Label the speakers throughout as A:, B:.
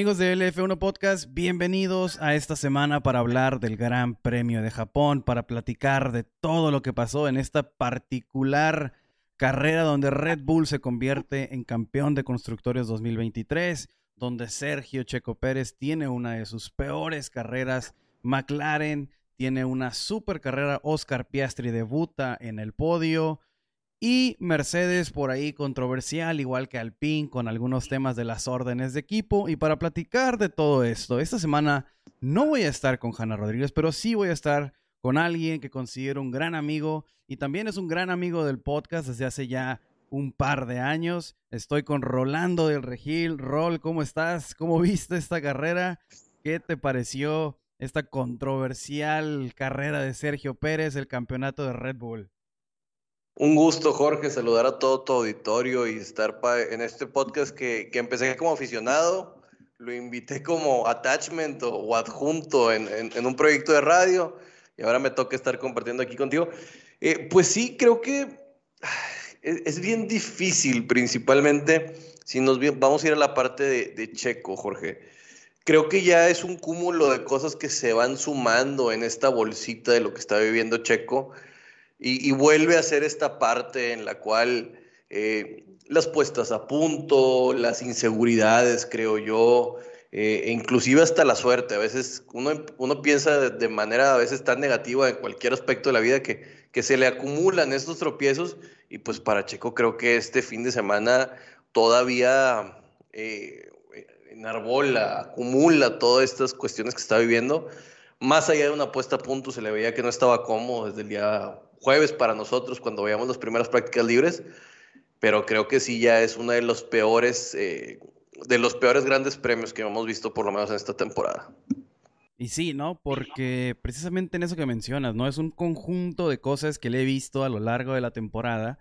A: Amigos de LF1 Podcast, bienvenidos a esta semana para hablar del Gran Premio de Japón, para platicar de todo lo que pasó en esta particular carrera donde Red Bull se convierte en campeón de constructores 2023, donde Sergio Checo Pérez tiene una de sus peores carreras, McLaren tiene una super carrera, Oscar Piastri debuta en el podio, y Mercedes por ahí controversial, igual que Alpine, con algunos temas de las órdenes de equipo. Y para platicar de todo esto, esta semana no voy a estar con Hanna Rodríguez, pero sí voy a estar con alguien que considero un gran amigo y también es un gran amigo del podcast desde hace ya un par de años. Estoy con Rolando del Regil. Rol, ¿cómo estás? ¿Cómo viste esta carrera? ¿Qué te pareció esta controversial carrera de Sergio Pérez, el campeonato de Red Bull?
B: Un gusto, Jorge, saludar a todo tu auditorio y estar en este podcast que, que, empecé como aficionado, lo invité como attachment o, adjunto en, en, un proyecto de radio y ahora me toca estar compartiendo aquí contigo. Eh, pues sí, creo que es, bien difícil, principalmente si nos vamos a ir a la parte de Checo, Jorge. Creo que ya es un cúmulo de cosas que se van sumando en esta bolsita de lo que está viviendo Checo y, vuelve a ser esta parte en la cual eh, las puestas a punto, las inseguridades, creo yo, eh, e inclusive hasta la suerte. A veces uno, uno piensa de, manera a veces tan negativa en cualquier aspecto de la vida que, que se le acumulan estos tropiezos y pues para Checo creo que este fin de semana todavía eh, enarbola, acumula todas estas cuestiones que está viviendo. Más allá de una puesta a punto, se le veía que no estaba cómodo desde el día jueves para nosotros cuando veíamos las primeras prácticas libres, pero creo que sí ya es uno de los peores, eh, de los peores grandes premios que hemos visto por lo menos en esta temporada.
A: Y sí, ¿no? Porque precisamente en eso que mencionas, ¿no? Es un conjunto de cosas que le he visto a lo largo de la temporada,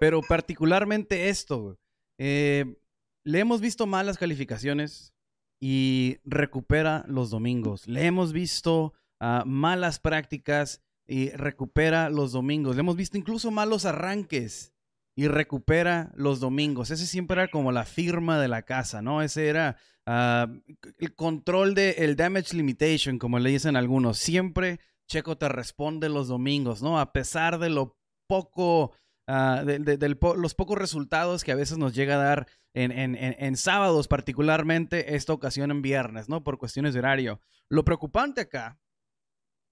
A: pero particularmente esto, eh, le hemos visto malas calificaciones y recupera los domingos. Le hemos visto uh, malas prácticas y recupera los domingos. Le hemos visto incluso malos arranques y recupera los domingos. Ese siempre era como la firma de la casa, ¿no? Ese era ah, el control del el damage limitation, como le dicen algunos. Siempre Checo te responde los domingos, ¿no? A pesar de lo poco, uh, de, los pocos resultados que a veces nos llega a dar en, en, en sábados, particularmente esta ocasión en viernes, ¿no? Por cuestiones de horario. Lo preocupante acá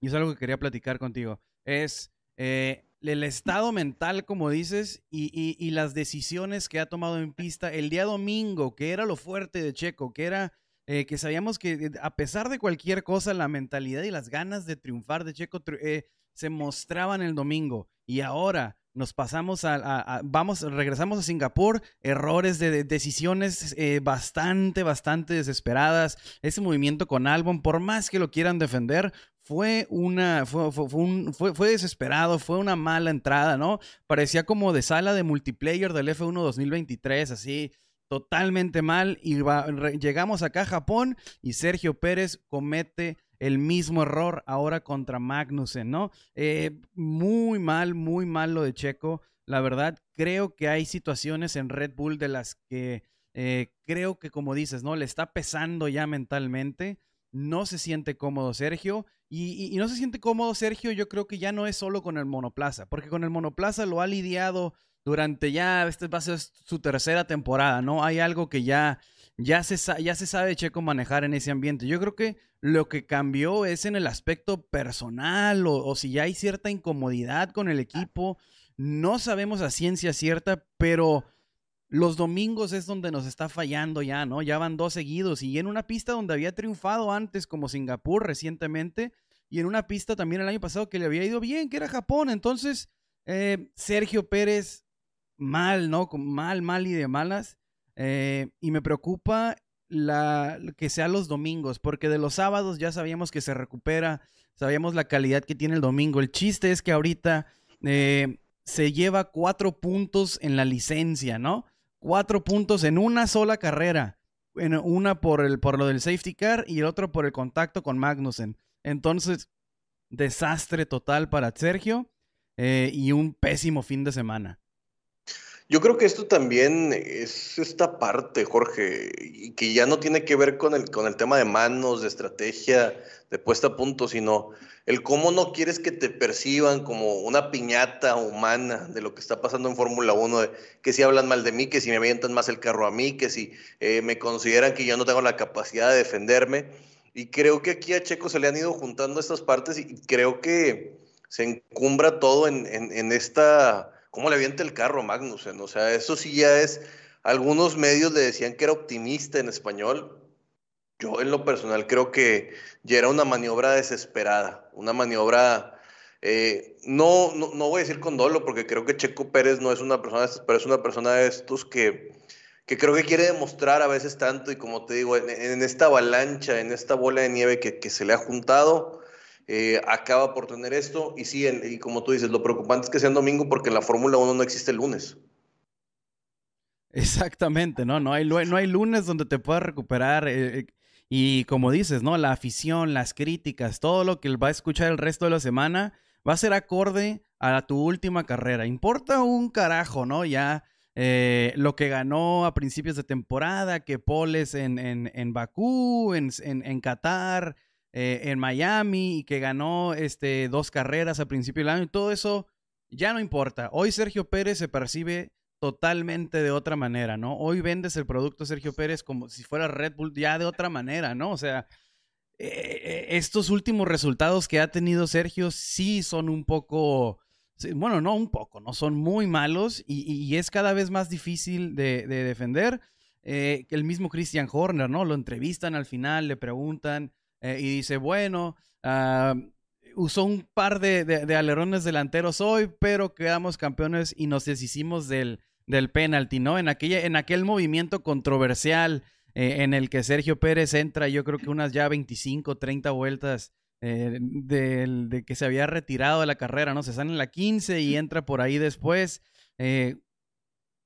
A: y es algo que quería platicar contigo, es eh, el estado mental, como dices, y, las decisiones que ha tomado en pista el día domingo, que era lo fuerte de Checo, que era eh, que sabíamos que eh, a pesar de cualquier cosa, la mentalidad y las ganas de triunfar de Checo se mostraban el domingo. Y ahora nos pasamos a, vamos, regresamos a Singapur, errores de, decisiones bastante, bastante desesperadas. Ese movimiento con Albon, por más que lo quieran defender, fue una, fue, fue, fue, desesperado, fue una mala entrada, ¿no? Parecía como de sala de multiplayer del F1 2023, así, totalmente mal. Y llegamos acá a Japón y Sergio Pérez comete el mismo error ahora contra Magnussen, ¿no? Eh, muy mal, muy mal lo de Checo. La verdad, creo que hay situaciones en Red Bull de las que eh, creo que, como dices, ¿no? Le está pesando ya mentalmente. No se siente cómodo Sergio y, no se siente cómodo Sergio, yo creo que ya no es solo con el monoplaza, porque con el monoplaza lo ha lidiado durante ya, este va a ser su tercera temporada, ¿no? Hay algo que ya, ya, se, ya se sabe Checo manejar en ese ambiente. Yo creo que lo que cambió es en el aspecto personal o, o si ya hay cierta incomodidad con el equipo. No sabemos a ciencia cierta, pero los domingos es donde nos está fallando ya, ¿no? Ya van dos seguidos y en una pista donde había triunfado antes como Singapur recientemente y en una pista también el año pasado que le había ido bien, que era Japón. Entonces, eh, Sergio Pérez, mal, ¿no? Mal, mal y de malas. Eh, y me preocupa la, que sea los domingos, porque de los sábados ya sabíamos que se recupera, sabíamos la calidad que tiene el domingo. El chiste es que ahorita eh, se lleva cuatro puntos en la licencia, ¿no? cuatro puntos en una sola carrera. En una por, el, por lo del safety car y el otro por el contacto con Magnussen. Entonces, desastre total para Sergio eh, y un pésimo fin de semana.
B: Yo creo que esto también es esta parte, Jorge, y que ya no tiene que ver con el, con el tema de manos, de estrategia, de puesta a punto, sino el cómo no quieres que te perciban como una piñata humana de lo que está pasando en Fórmula 1, de que si hablan mal de mí, que si me avientan más el carro a mí, que si eh, me consideran que yo no tengo la capacidad de defenderme. Y creo que aquí a Checo se le han ido juntando estas partes y creo que se encumbra todo en, en esta cómo le avienta el carro Magnussen. O sea, eso sí ya es. Algunos medios le decían que era optimista en español. Yo, en lo personal, creo que ya era una maniobra desesperada, una maniobra. Eh, no, no, voy a decir con dolo, porque creo que Checo Pérez no es una persona de pero es una persona de estos que, que creo que quiere demostrar a veces tanto. Y como te digo, en, esta avalancha, en esta bola de nieve que, que se le ha juntado, eh, acaba por tener esto. Y sí, y como tú dices, lo preocupante es que sea en domingo porque en la Fórmula 1 no existe el lunes.
A: Exactamente, ¿no? No hay, no hay lunes donde te puedas recuperar. Eh, eh, y como dices, ¿no? La afición, las críticas, todo lo que va a escuchar el resto de la semana va a ser acorde a tu última carrera. Importa un carajo, ¿no? Ya lo que ganó a principios de temporada, que poles en, en, en Bakú, en, en Qatar, eh, en Miami y que ganó este, dos carreras a principio del año y todo eso ya no importa. Hoy Sergio Pérez se percibe totalmente de otra manera, ¿no? Hoy vendes el producto Sergio Pérez como si fuera Red Bull ya de otra manera, ¿no? O sea, eh, eh, estos últimos resultados que ha tenido Sergio sí son un poco, bueno, no un poco, ¿no? Son muy malos y, es cada vez más difícil de, defender. el mismo Christian Horner, ¿no? Lo entrevistan al final, le preguntan eh, y dice, bueno, ah, usó un par de, alerones delanteros hoy, pero quedamos campeones y nos deshicimos del, del penalti, ¿no? En, aquella, en aquel movimiento controversial eh, en el que Sergio Pérez entra, yo creo que unas ya 25, 30 vueltas eh, de, que se había retirado de la carrera, ¿no? Se sale en la 15 y entra por ahí después.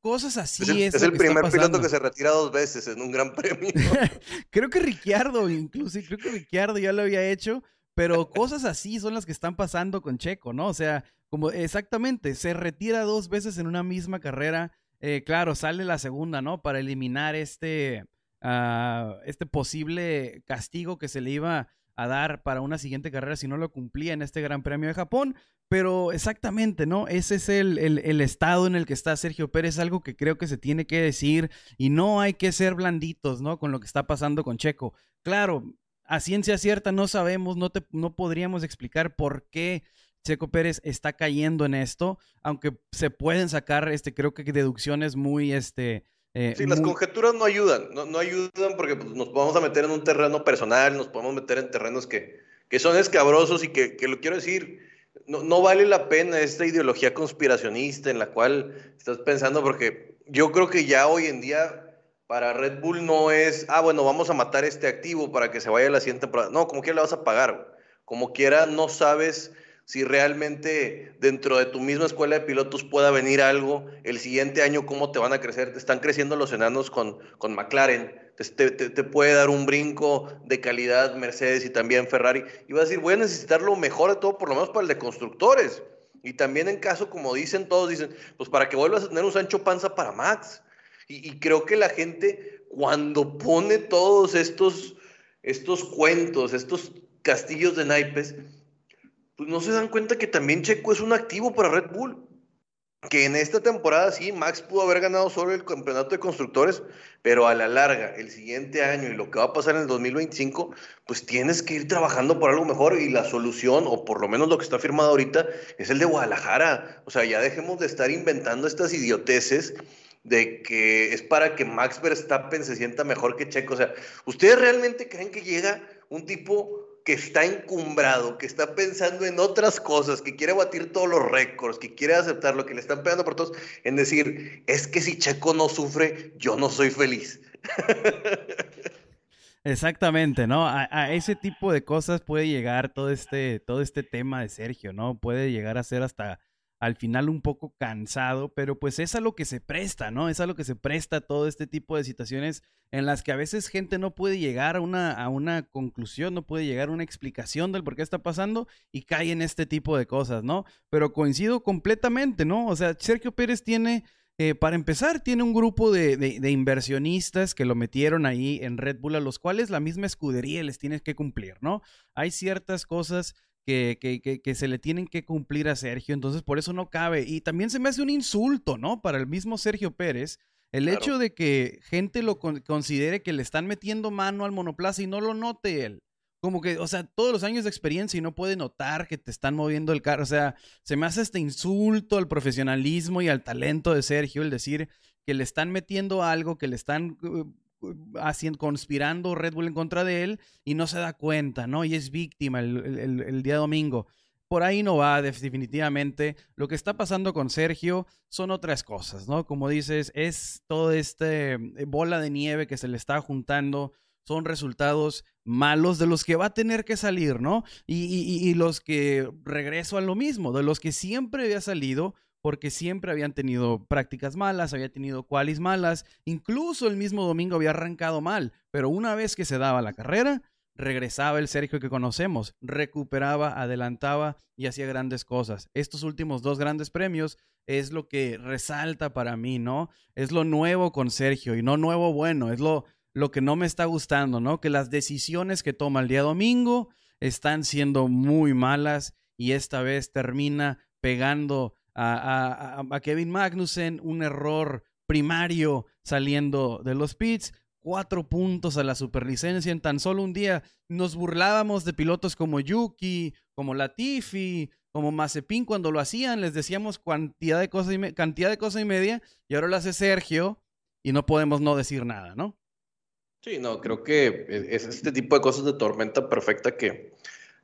A: Cosas así
B: es. Es, el primer piloto que se retira dos veces en un gran premio.
A: creo que Ricciardo, incluso, creo que Ricciardo ya lo había hecho, pero cosas así son las que están pasando con Checo, ¿no? O sea, como exactamente, se retira dos veces en una misma carrera. Eh, claro, sale la segunda, ¿no? Para eliminar este, ah, este posible castigo que se le iba a dar para una siguiente carrera si no lo cumplía en este Gran Premio de Japón. Pero exactamente, ¿no? Ese es el, el, estado en el que está Sergio Pérez, algo que creo que se tiene que decir y no hay que ser blanditos, ¿no? Con lo que está pasando con Checo. Claro, a ciencia cierta no sabemos, no, te, no podríamos explicar por qué Checo Pérez está cayendo en esto, aunque se pueden sacar, este, creo que deducciones muy, este,
B: eh, sí, las conjeturas no ayudan, no, no ayudan porque pues, nos podemos a meter en un terreno personal, nos podemos meter en terrenos que, que son escabrosos y que, que lo quiero decir, no, vale la pena esta ideología conspiracionista en la cual estás pensando, porque yo creo que ya hoy en día para Red Bull no es, ah, bueno, vamos a matar este activo para que se vaya a la siguiente temporada. No, como quiera le vas a pagar. Como quiera, no sabes si realmente dentro de tu misma escuela de pilotos pueda venir algo. El siguiente año, cómo te van a crecer. Te están creciendo los enanos con, con McLaren te, te, puede dar un brinco de calidad Mercedes y también Ferrari. Y vas a decir, voy a necesitar lo mejor de todo, por lo menos para el de constructores. Y también en caso, como dicen todos, dicen, pues para que vuelvas a tener un Sancho Panza para Max. Y, creo que la gente, cuando pone todos estos, estos cuentos, estos castillos de naipes, pues no se dan cuenta que también Checo es un activo para Red Bull que en esta temporada sí, Max pudo haber ganado solo el campeonato de constructores, pero a la larga, el siguiente año y lo que va a pasar en el 2025, pues tienes que ir trabajando por algo mejor y la solución, o por lo menos lo que está firmado ahorita, es el de Guadalajara. O sea, ya dejemos de estar inventando estas idioteces de que es para que Max Verstappen se sienta mejor que Checo. O sea, ¿ustedes realmente creen que llega un tipo que está encumbrado, que está pensando en otras cosas, que quiere batir todos los récords, que quiere aceptar lo que le están pegando por todos, en decir, es que si Checo no sufre, yo no soy feliz.
A: Exactamente, ¿no? A, ese tipo de cosas puede llegar todo este, todo este tema de Sergio, ¿no? Puede llegar a ser hasta al final un poco cansado, pero pues es a lo que se presta, ¿no? Es a lo que se presta todo este tipo de situaciones en las que a veces gente no puede llegar a una, conclusión, no puede llegar a una explicación del por qué está pasando y cae en este tipo de cosas, ¿no? Pero coincido completamente, ¿no? O sea, Sergio Pérez tiene Eh, para empezar, tiene un grupo de, inversionistas que lo metieron ahí en Red Bull, a los cuales la misma escudería les tiene que cumplir, ¿no? Hay ciertas cosas que, que, se le tienen que cumplir a Sergio, entonces por eso no cabe. Y también se me hace un insulto, ¿no? Para el mismo Sergio Pérez, el hecho de que gente lo considere que le están metiendo mano al monoplaza y no lo note él. Como que, o sea, todos los años de experiencia y no puede notar que te están moviendo el carro. O sea, se me hace este insulto al profesionalismo y al talento de Sergio el decir que le están metiendo algo, que le están uh, haciendo, conspirando Red Bull en contra de él y no se da cuenta, ¿no? Y es víctima el, día domingo. Por ahí no va, definitivamente. Lo que está pasando con Sergio son otras cosas, ¿no? Como dices, es todo este eh, bola de nieve que se le está juntando son resultados malos de los que va a tener que salir, ¿no? Y, los que regreso a lo mismo, de los que siempre había salido porque siempre habían tenido prácticas malas, había tenido qualis malas, incluso el mismo domingo había arrancado mal, pero una vez que se daba la carrera, regresaba el Sergio que conocemos, recuperaba, adelantaba y hacía grandes cosas. Estos últimos dos grandes premios es lo que resalta para mí, ¿no? Es lo nuevo con Sergio y no nuevo bueno, es lo lo que no me está gustando, ¿no? Que las decisiones que toma el día domingo están siendo muy malas y esta vez termina pegando a, Kevin Magnussen un error primario saliendo de los pits. Cuatro puntos a la superlicencia en tan solo un día. Nos burlábamos de pilotos como Yuki, como Latifi, como Mazepin cuando lo hacían. Les decíamos cantidad de cosas y, cantidad de cosas y media. Y ahora lo hace Sergio y no podemos no decir nada, ¿no?
B: Sí, no, creo que es este tipo de cosas de tormenta perfecta que,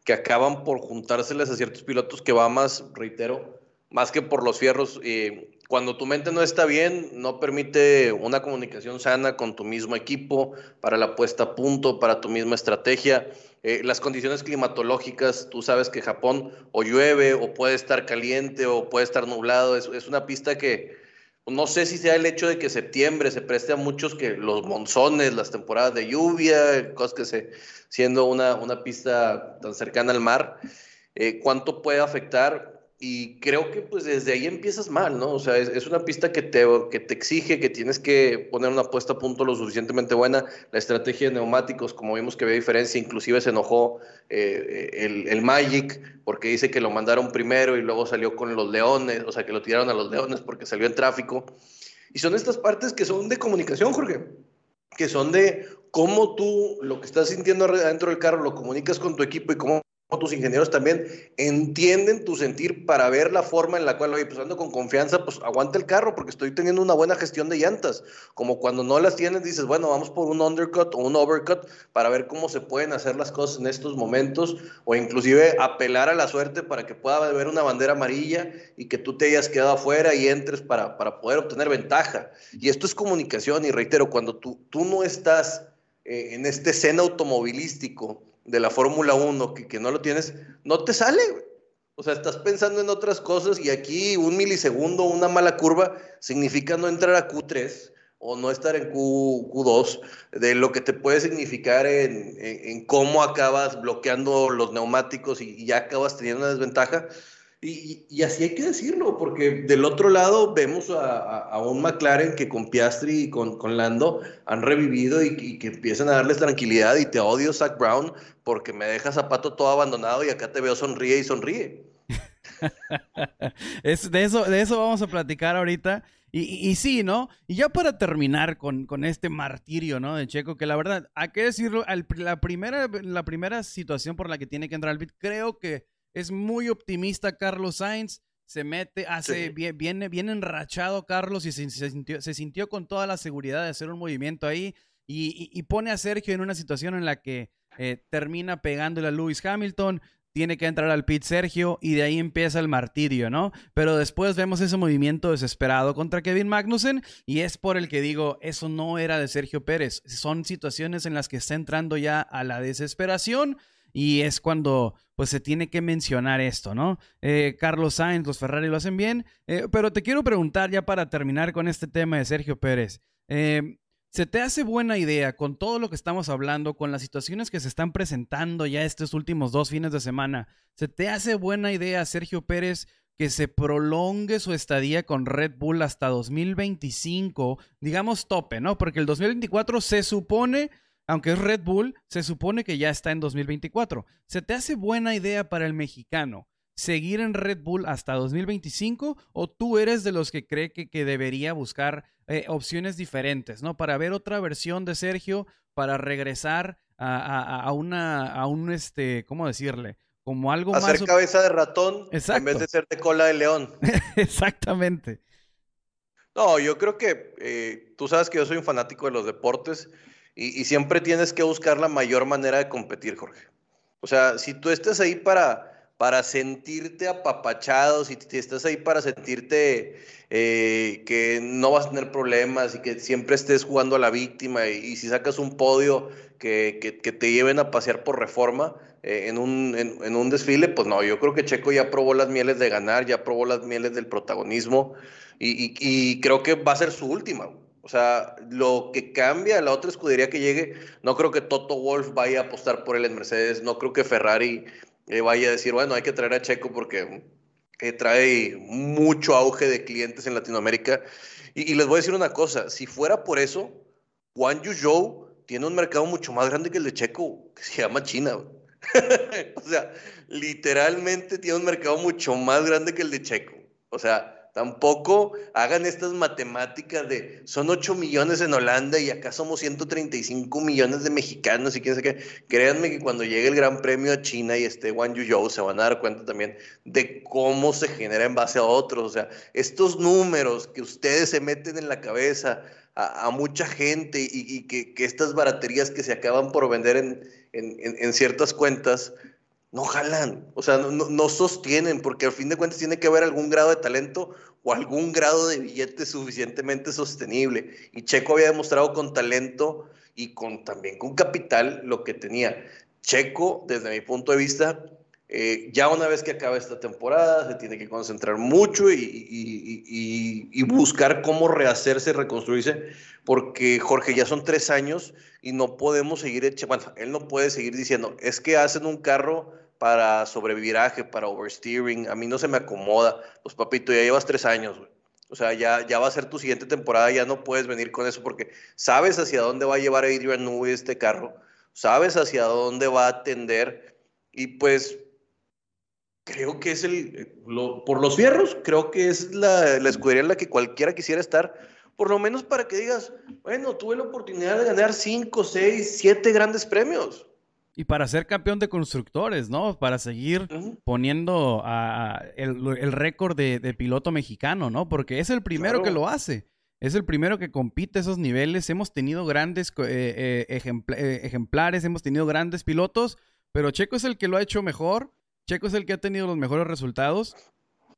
B: que acaban por juntárseles a ciertos pilotos que va más, reitero, más que por los fierros. y cuando tu mente no está bien, no permite una comunicación sana con tu mismo equipo, para la puesta a punto, para tu misma estrategia. Eh, las condiciones climatológicas, tú sabes que Japón o llueve, o puede estar caliente, o puede estar nublado. Es, es una pista que, no sé si sea el hecho de que septiembre se preste a muchos que los monzones, las temporadas de lluvia, cosas que se, siendo una, una pista tan cercana al mar, eh, cuánto puede afectar y creo que pues desde ahí empiezas mal, ¿no? O sea, es, una pista que te, que te exige que tienes que poner una puesta a punto lo suficientemente buena. La estrategia de neumáticos, como vimos que había diferencia, inclusive se enojó eh, el, el, Magic porque dice que lo mandaron primero y luego salió con los leones, o sea, que lo tiraron a los leones porque salió en tráfico. Y son estas partes que son de comunicación, Jorge, que son de cómo tú lo que estás sintiendo adentro del carro lo comunicas con tu equipo y cómo tus ingenieros también entienden tu sentir para ver la forma en la cual, oye, pues ando con confianza, pues aguanta el carro porque estoy teniendo una buena gestión de llantas. Como cuando no las tienes, dices, bueno, vamos por un undercut o un overcut para ver cómo se pueden hacer las cosas en estos momentos o inclusive apelar a la suerte para que pueda haber una bandera amarilla y que tú te hayas quedado afuera y entres para, para poder obtener ventaja. Y esto es comunicación y reitero, cuando tú, tú no estás eh, en este escena automovilístico, de la Fórmula 1 que, que, no lo tienes, no te sale. O sea, estás pensando en otras cosas y aquí un milisegundo, una mala curva, significa no entrar a Q3 o no estar en Q, 2 de lo que te puede significar en, en, cómo acabas bloqueando los neumáticos y, y ya acabas teniendo una desventaja. Y, así hay que decirlo, porque del otro lado vemos a, un McLaren que con Piastri y con, Lando han revivido y, que empiezan a darles tranquilidad. Y te odio, Zach Brown, porque me deja zapato todo abandonado y acá te veo sonríe y sonríe.
A: es, de, eso, de eso vamos a platicar ahorita. Y, sí, ¿no? Y ya para terminar con, con, este martirio, ¿no? De Checo, que la verdad, hay que decirlo, la, primera, la primera situación por la que tiene que entrar al pit, creo que es muy optimista Carlos Sainz. Se mete, hace, viene, viene enrachado Carlos y se, sintió, se, sintió, con toda la seguridad de hacer un movimiento ahí y, pone a Sergio en una situación en la que eh, termina pegándole a Lewis Hamilton, tiene que entrar al pit Sergio y de ahí empieza el martirio, ¿no? Pero después vemos ese movimiento desesperado contra Kevin Magnussen y es por el que digo, eso no era de Sergio Pérez. Son situaciones en las que está entrando ya a la desesperación y es cuando pues se tiene que mencionar esto, ¿no? Eh, Carlos Sainz, los Ferrari lo hacen bien, eh, pero te quiero preguntar ya para terminar con este tema de Sergio Pérez. Eh, ¿Se te hace buena idea con todo lo que estamos hablando, con las situaciones que se están presentando ya estos últimos dos fines de semana? ¿Se te hace buena idea Sergio Pérez que se prolongue su estadía con Red Bull hasta 2025, digamos tope, ¿no? Porque el 2024 se supone, aunque es Red Bull, se supone que ya está en 2024. ¿Se te hace buena idea para el mexicano seguir en Red Bull hasta 2025 o tú eres de los que cree que, debería buscar eh, opciones diferentes, ¿no? Para ver otra versión de Sergio, para regresar a, a una, a un, este, ¿cómo decirle? como algo
B: más. Hacer cabeza de ratón en vez de ser de cola de león.
A: Exactamente.
B: No, yo creo que eh, tú sabes que yo soy un fanático de los deportes y, siempre tienes que buscar la mayor manera de competir, Jorge. O sea, si tú estás ahí para, para sentirte apapachado, si estás ahí para sentirte eh, que no vas a tener problemas y que siempre estés jugando a la víctima y, si sacas un podio que, que, te lleven a pasear por reforma, eh, en, un, en, un desfile, pues no, yo creo que Checo ya probó las mieles de ganar, ya probó las mieles del protagonismo y, y, creo que va a ser su última. O sea, lo que cambia la otra escudería que llegue, no creo que Toto Wolf vaya a apostar por él en Mercedes, no creo que Ferrari eh, vaya a decir, bueno, hay que traer a Checo porque eh, trae mucho auge de clientes en Latinoamérica. Y, y, les voy a decir una cosa, si fuera por eso, Juan Yu tiene un mercado mucho más grande que el de Checo, que se llama China. o sea, literalmente tiene un mercado mucho más grande que el de Checo. O sea, tampoco hagan estas matemáticas de son 8 millones en Holanda y acá somos 135 millones de mexicanos y quién sabe qué. Créanme que cuando llegue el Gran Premio a China y esté Wang Yuzhou se van a dar cuenta también de cómo se genera en base a otros. O sea, estos números que ustedes se meten en la cabeza a, mucha gente y, que, que, estas baraterías que se acaban por vender en, en, en, ciertas cuentas no jalan, o sea, no, sostienen, porque al fin de cuentas tiene que haber algún grado de talento o algún grado de billete suficientemente sostenible. Y Checo había demostrado con talento y con, también con capital lo que tenía. Checo, desde mi punto de vista, eh, ya una vez que acabe esta temporada, se tiene que concentrar mucho y, buscar cómo rehacerse, reconstruirse, porque Jorge, ya son tres años y no podemos seguir, bueno, él no puede seguir diciendo, es que hacen un carro para sobreviviraje, para oversteering, a mí no se me acomoda. Pues papito, ya llevas tres años, O sea, ya, ya va a ser tu siguiente temporada, ya no puedes venir con eso porque sabes hacia dónde va a llevar Adrian Newey este carro, sabes hacia dónde va a atender y pues creo que es el, por los fierros, creo que es la, la, escudería en la que cualquiera quisiera estar, por lo menos para que digas, bueno, tuve la oportunidad de ganar 5, 6, 7 grandes premios.
A: Y para ser campeón de constructores, ¿no? Para seguir poniendo a, el, récord de, piloto mexicano, ¿no? Porque es el primero que lo hace. Es el primero que compite esos niveles. Hemos tenido grandes eh, eh, eh, ejemplares, hemos tenido grandes pilotos, pero Checo es el que lo ha hecho mejor Checo es el que ha tenido los mejores resultados.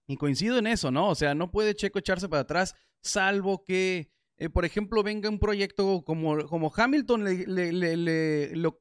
A: Y coincido en eso, ¿no? O sea, no puede Checo echarse para atrás, salvo que, eh, por ejemplo, venga un proyecto como, como Hamilton, le, lo,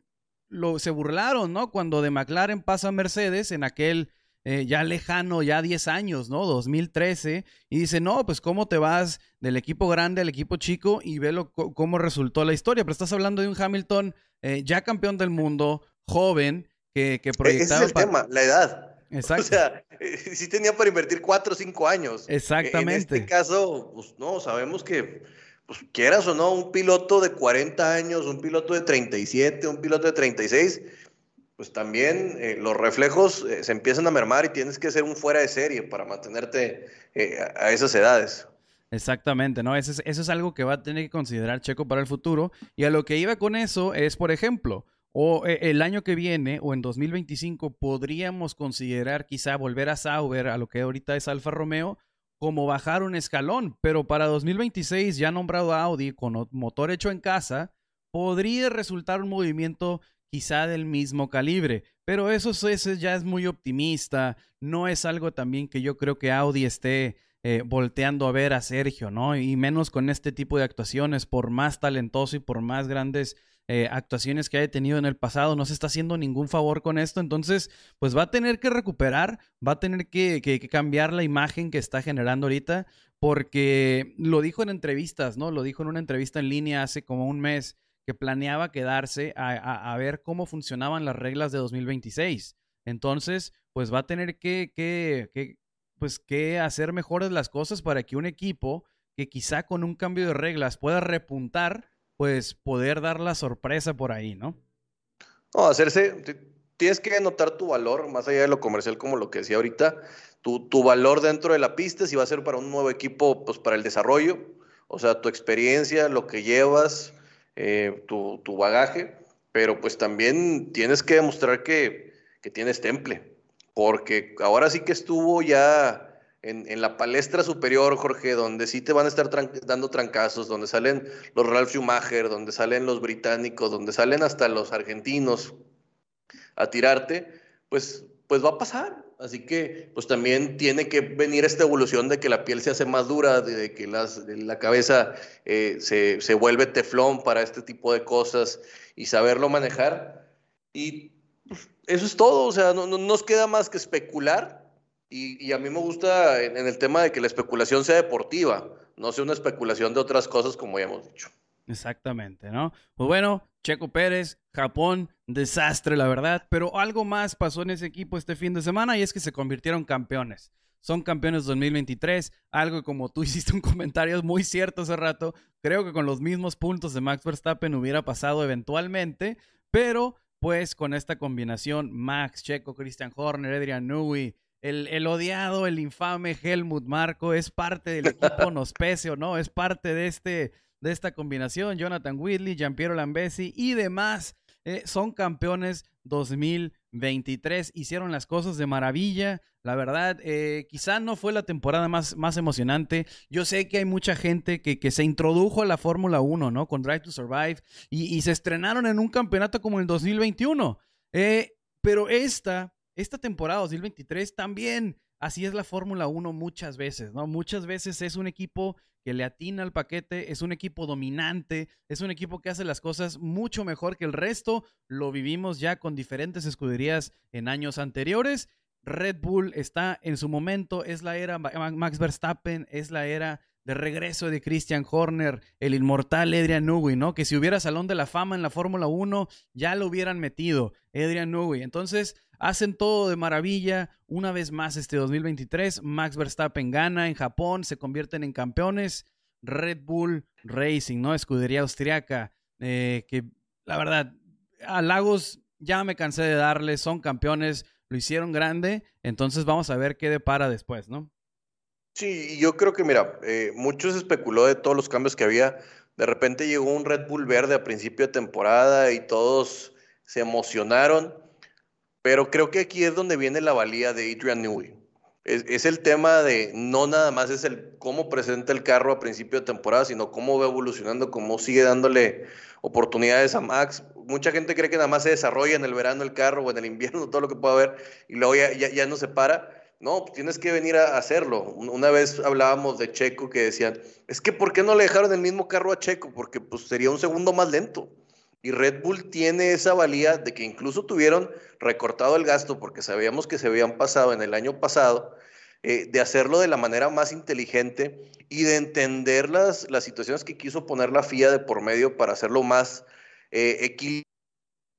A: se burlaron, ¿no? Cuando de McLaren pasa a Mercedes en aquel eh, ya lejano, ya 10 años, ¿no? 2013, y dice, no, pues cómo te vas del equipo grande al equipo chico y ve lo, cómo resultó la historia. Pero estás hablando de un Hamilton eh, ya campeón del mundo, joven, que, que
B: e-, Ese es el tema, la edad. Exacto. O sea, sí tenía para invertir cuatro o cinco años.
A: Exactamente.
B: En este caso, pues no, sabemos que, pues quieras o no, un piloto de 40 años, un piloto de 37, un piloto de 36, pues también eh, los reflejos eh, se empiezan a mermar y tienes que ser un fuera de serie para mantenerte eh, a esas edades.
A: Exactamente, ¿no? Eso es, eso es algo que va a tener que considerar Checo para el futuro. Y a lo que iba con eso es, por ejemplo, o eh, el año que viene o en 2025 podríamos considerar quizá volver a Sauber, a lo que ahorita es Alfa Romeo, como bajar un escalón. Pero para 2026, ya nombrado Audi con motor hecho en casa, podría resultar un movimiento quizá del mismo calibre. Pero eso, ya es muy optimista. No es algo también que yo creo que Audi esté eh, volteando a ver a Sergio, ¿no? Y menos con este tipo de actuaciones, por más talentoso y por más grandes eh, actuaciones que haya tenido en el pasado, no se está haciendo ningún favor con esto, entonces pues va a tener que recuperar, va a tener que, cambiar la imagen que está generando ahorita, porque lo dijo en entrevistas, ¿no? Lo dijo en una entrevista en línea hace como un mes, que planeaba quedarse a, ver cómo funcionaban las reglas de 2026. Entonces, pues va a tener que, que, pues que hacer mejores las cosas para que un equipo que quizá con un cambio de reglas pueda repuntar, pues poder dar la sorpresa por ahí, ¿no?
B: No, hacerse, tienes que notar tu valor, más allá de lo comercial, como lo que decía ahorita, tu, tu valor dentro de la pista, si va a ser para un nuevo equipo, pues para el desarrollo, o sea, tu experiencia, lo que llevas, eh, tu, tu, bagaje, pero pues también tienes que demostrar que, que, tienes temple, porque ahora sí que estuvo ya en, en, la palestra superior, Jorge, donde sí te van a estar dando trancazos, donde salen los Ralph Schumacher, donde salen los británicos, donde salen hasta los argentinos a tirarte, pues, pues va a pasar. Así que, pues también tiene que venir esta evolución de que la piel se hace más dura, de que las, la cabeza eh, se, se, vuelve teflón para este tipo de cosas y saberlo manejar. Y eso es todo, o sea, no, no, nos queda más que especular. Y, a mí me gusta en, en el tema de que la especulación sea deportiva, no sea una especulación de otras cosas, como ya hemos dicho.
A: Exactamente, ¿no? Pues bueno, Checo Pérez, Japón, desastre, la verdad, pero algo más pasó en ese equipo este fin de semana y es que se convirtieron campeones. Son campeones 2023, algo como tú hiciste un comentario muy cierto hace rato, creo que con los mismos puntos de Max Verstappen hubiera pasado eventualmente, pero pues con esta combinación Max, Checo, Christian Horner, Adrian Newey, el, el, odiado, el infame Helmut Marco es parte del equipo, nos pese o no, es parte de este de esta combinación, Jonathan Whitley, Giampiero Lambesi y demás, eh, son campeones 2023, hicieron las cosas de maravilla, la verdad, eh, quizá no fue la temporada más, más emocionante, yo sé que hay mucha gente que, que se introdujo a la Fórmula 1, ¿no? Con Drive to Survive y, y, se estrenaron en un campeonato como el 2021, eh, pero esta, esta temporada 2023 también así es la Fórmula 1 muchas veces, ¿no? Muchas veces es un equipo que le atina al paquete, es un equipo dominante, es un equipo que hace las cosas mucho mejor que el resto. Lo vivimos ya con diferentes escuderías en años anteriores. Red Bull está en su momento, es la era Max Verstappen, es la era de regreso de Christian Horner, el inmortal Adrian Newey, ¿no? Que si hubiera Salón de la Fama en la Fórmula 1, ya lo hubieran metido, Adrian Newey. Entonces, hacen todo de maravilla. Una vez más este 2023, Max Verstappen gana en Japón, se convierten en campeones. Red Bull Racing, ¿no? Escudería austriaca, eh, que la verdad, a Lagos ya me cansé de darle, son campeones, lo hicieron grande, entonces vamos a ver qué depara después, ¿no?
B: Sí, yo creo que, mira, eh, mucho especuló de todos los cambios que había. De repente llegó un Red Bull verde a principio de temporada y todos se emocionaron. Pero creo que aquí es donde viene la valía de Adrian Newey. Es, el tema de no nada más es el cómo presenta el carro a principio de temporada, sino cómo va evolucionando, cómo sigue dándole oportunidades a Max. Mucha gente cree que nada más se desarrolla en el verano el carro o en el invierno, todo lo que pueda haber, y luego ya, ya, no se para. No, tienes que venir a hacerlo. Una vez hablábamos de Checo que decían, es que ¿por qué no le dejaron el mismo carro a Checo? Porque pues sería un segundo más lento. Y Red Bull tiene esa valía de que incluso tuvieron recortado el gasto porque sabíamos que se habían pasado en el año pasado, eh, de hacerlo de la manera más inteligente y de entender las, las situaciones que quiso poner la FIA de por medio para hacerlo más eh,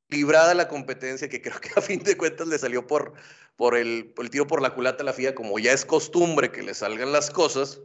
B: equilibrada la competencia, que creo que a fin de cuentas le salió por, por, el, el tiro por la culata a la FIA, como ya es costumbre que le salgan las cosas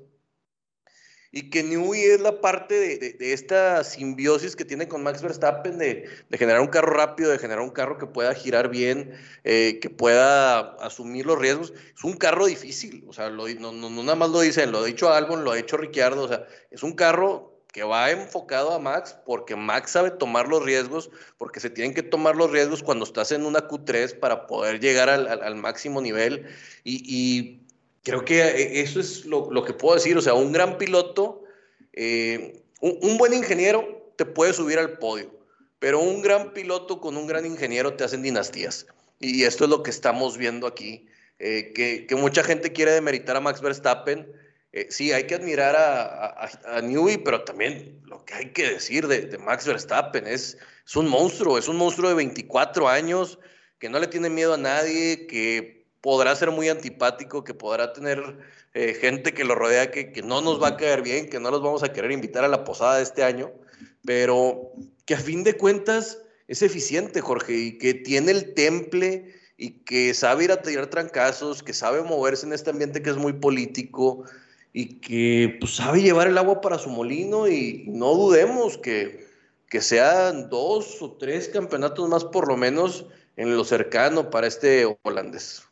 B: y que Newey es la parte de, de, esta simbiosis que tiene con Max Verstappen de, de, generar un carro rápido, de generar un carro que pueda girar bien, eh, que pueda asumir los riesgos. Es un carro difícil, o sea, lo, no, no, no, nada más lo dicen, lo ha dicho Albon, lo ha dicho Ricciardo, o sea, es un carro que va enfocado a Max porque Max sabe tomar los riesgos, porque se tienen que tomar los riesgos cuando estás en una Q3 para poder llegar al, al, al máximo nivel y, y creo que eh, eso es lo, lo, que puedo decir. O sea, un gran piloto, eh, un, un, buen ingeniero te puede subir al podio, pero un gran piloto con un gran ingeniero te hacen dinastías. Y esto es lo que estamos viendo aquí, eh, que, que, mucha gente quiere demeritar a Max Verstappen. Eh, sí, hay que admirar a, a, Newey, pero también lo que hay que decir de, Max Verstappen es, es un monstruo, es un monstruo de 24 años, que no le tiene miedo a nadie, que podrá ser muy antipático, que podrá tener eh, gente que lo rodea que, que, no nos va a caer bien, que no los vamos a querer invitar a la posada de este año, pero que a fin de cuentas es eficiente, Jorge, y que tiene el temple y, y que sabe ir a tirar trancazos, que sabe moverse en este ambiente que es muy político y que pues, sabe llevar el agua para su molino y no dudemos que, que sean dos o tres campeonatos más por lo menos en lo cercano para este holandés.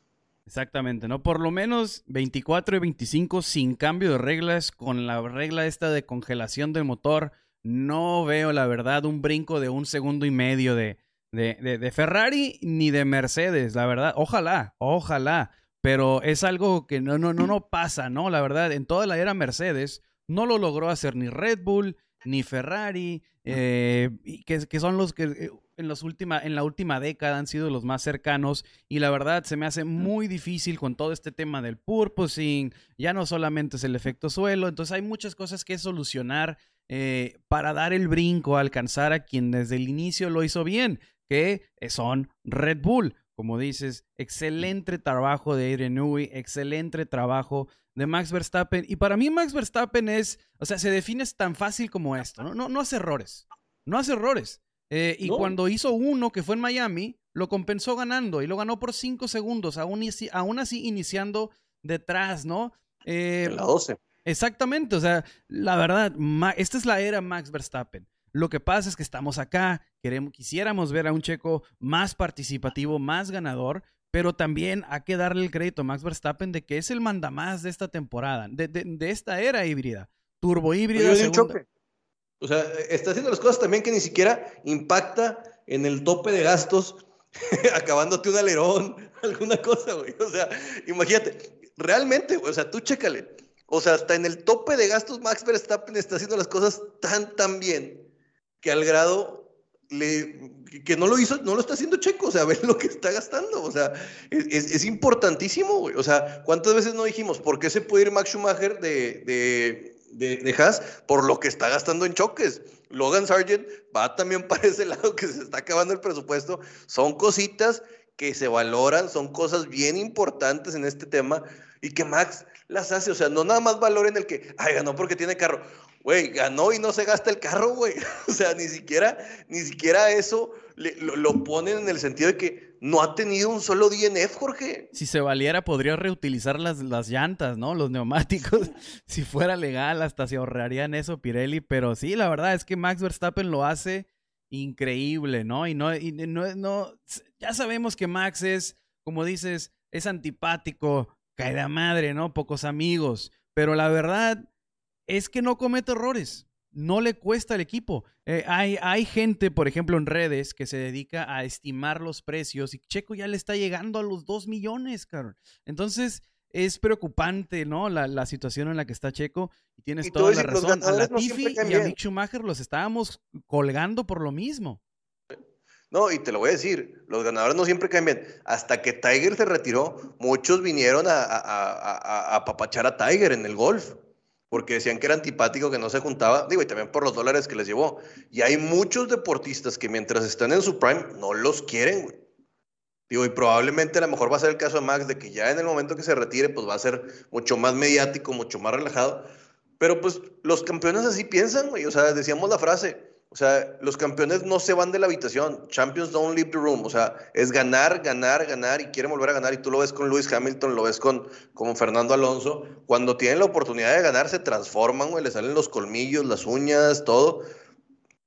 A: Exactamente, ¿no? Por lo menos 24 y 25 sin cambio de reglas, con la regla esta de congelación del motor. No veo, la verdad, un brinco de un segundo y medio de, de, de, Ferrari ni de Mercedes, la verdad. Ojalá, ojalá. Pero es algo que no, no, no, no pasa, ¿no? La verdad, en toda la era Mercedes no lo logró hacer ni Red Bull, ni Ferrari, eh, que, que, son los que eh, en, los última, en la última década han sido los más cercanos y la verdad se me hace muy difícil con todo este tema del purposing, ya no solamente es el efecto suelo, entonces hay muchas cosas que solucionar eh, para dar el brinco, alcanzar a quien desde el inicio lo hizo bien, que son Red Bull. Como dices, excelente trabajo de Adrian Newey, excelente trabajo de Max Verstappen. Y para mí Max Verstappen es, o sea, se define tan fácil como esto, ¿no? No, no hace errores, no hace errores. Eh, y cuando hizo uno, que fue en Miami, lo compensó ganando y lo ganó por cinco segundos, aún, aún así iniciando detrás, ¿no?
B: Eh, la 12.
A: Exactamente, o sea, la verdad, esta es la era Max Verstappen. Lo que pasa es que estamos acá, queremos, quisiéramos ver a un checo más participativo, más ganador, pero también hay que darle el crédito a Max Verstappen de que es el mandamás de esta temporada, de, esta era híbrida, turbo híbrida.
B: O sea, está haciendo las cosas también que ni siquiera impacta en el tope de gastos, acabándote un alerón, alguna cosa, güey. O sea, imagínate, realmente, o sea, tú chécale. O sea, hasta en el tope de gastos, Max Verstappen está haciendo las cosas tan, tan bien que al grado le, que no lo hizo, no lo está haciendo Checo, o sea, ver lo que está gastando, o sea, es, es, importantísimo, güey. O sea, ¿cuántas veces no dijimos por qué se puede ir Max Schumacher de, de, de, de Haas? Por lo que está gastando en choques. Logan Sargent va también para ese lado que se está acabando el presupuesto. Son cositas que se valoran, son cosas bien importantes en este tema y que Max las hace, o sea, no nada más valor en el que, ay, ganó porque tiene carro. Güey, ganó y no se gasta el carro, güey. O sea, ni siquiera, ni siquiera eso lo, ponen en el sentido de que no ha tenido un solo DNF, Jorge.
A: Si se valiera, podría reutilizar las, las llantas, ¿no? Los neumáticos. si fuera legal, hasta se ahorrarían eso Pirelli. Pero sí, la verdad es que Max Verstappen lo hace increíble, ¿no? Y no, y no, no, ya sabemos que Max es, como dices, es antipático, cae de madre, ¿no? Pocos amigos. Pero la verdad, es que no comete errores. No le cuesta al equipo. Eh, hay, hay gente, por ejemplo, en redes que se dedica a estimar los precios y Checo ya le está llegando a los 2 millones, Carol. Entonces, es preocupante, ¿no? La, situación en la que está Checo. Y tienes toda la razón. A Latifi y a Mick Schumacher los estábamos colgando por lo mismo.
B: No, y te lo voy a decir, los ganadores no siempre caen bien. Hasta que Tiger se retiró, muchos vinieron a, a, a papachar a Tiger en el golf porque decían que era antipático, que no se juntaba, digo, y también por los dólares que les llevó. Y hay muchos deportistas que mientras están en su prime no los quieren, güey. Digo, y probablemente a lo mejor va a ser el caso de Max, de que ya en el momento que se retire, pues va a ser mucho más mediático, mucho más relajado. Pero pues los campeones así piensan, güey. O sea, decíamos la frase, o sea, los campeones no se van de la habitación. Champions don't leave the room. O sea, es ganar, ganar, ganar y quieren volver a ganar. Y tú lo ves con Lewis Hamilton, lo ves con, con Fernando Alonso. Cuando tienen la oportunidad de ganar, se transforman, güey. Le salen los colmillos, las uñas, todo.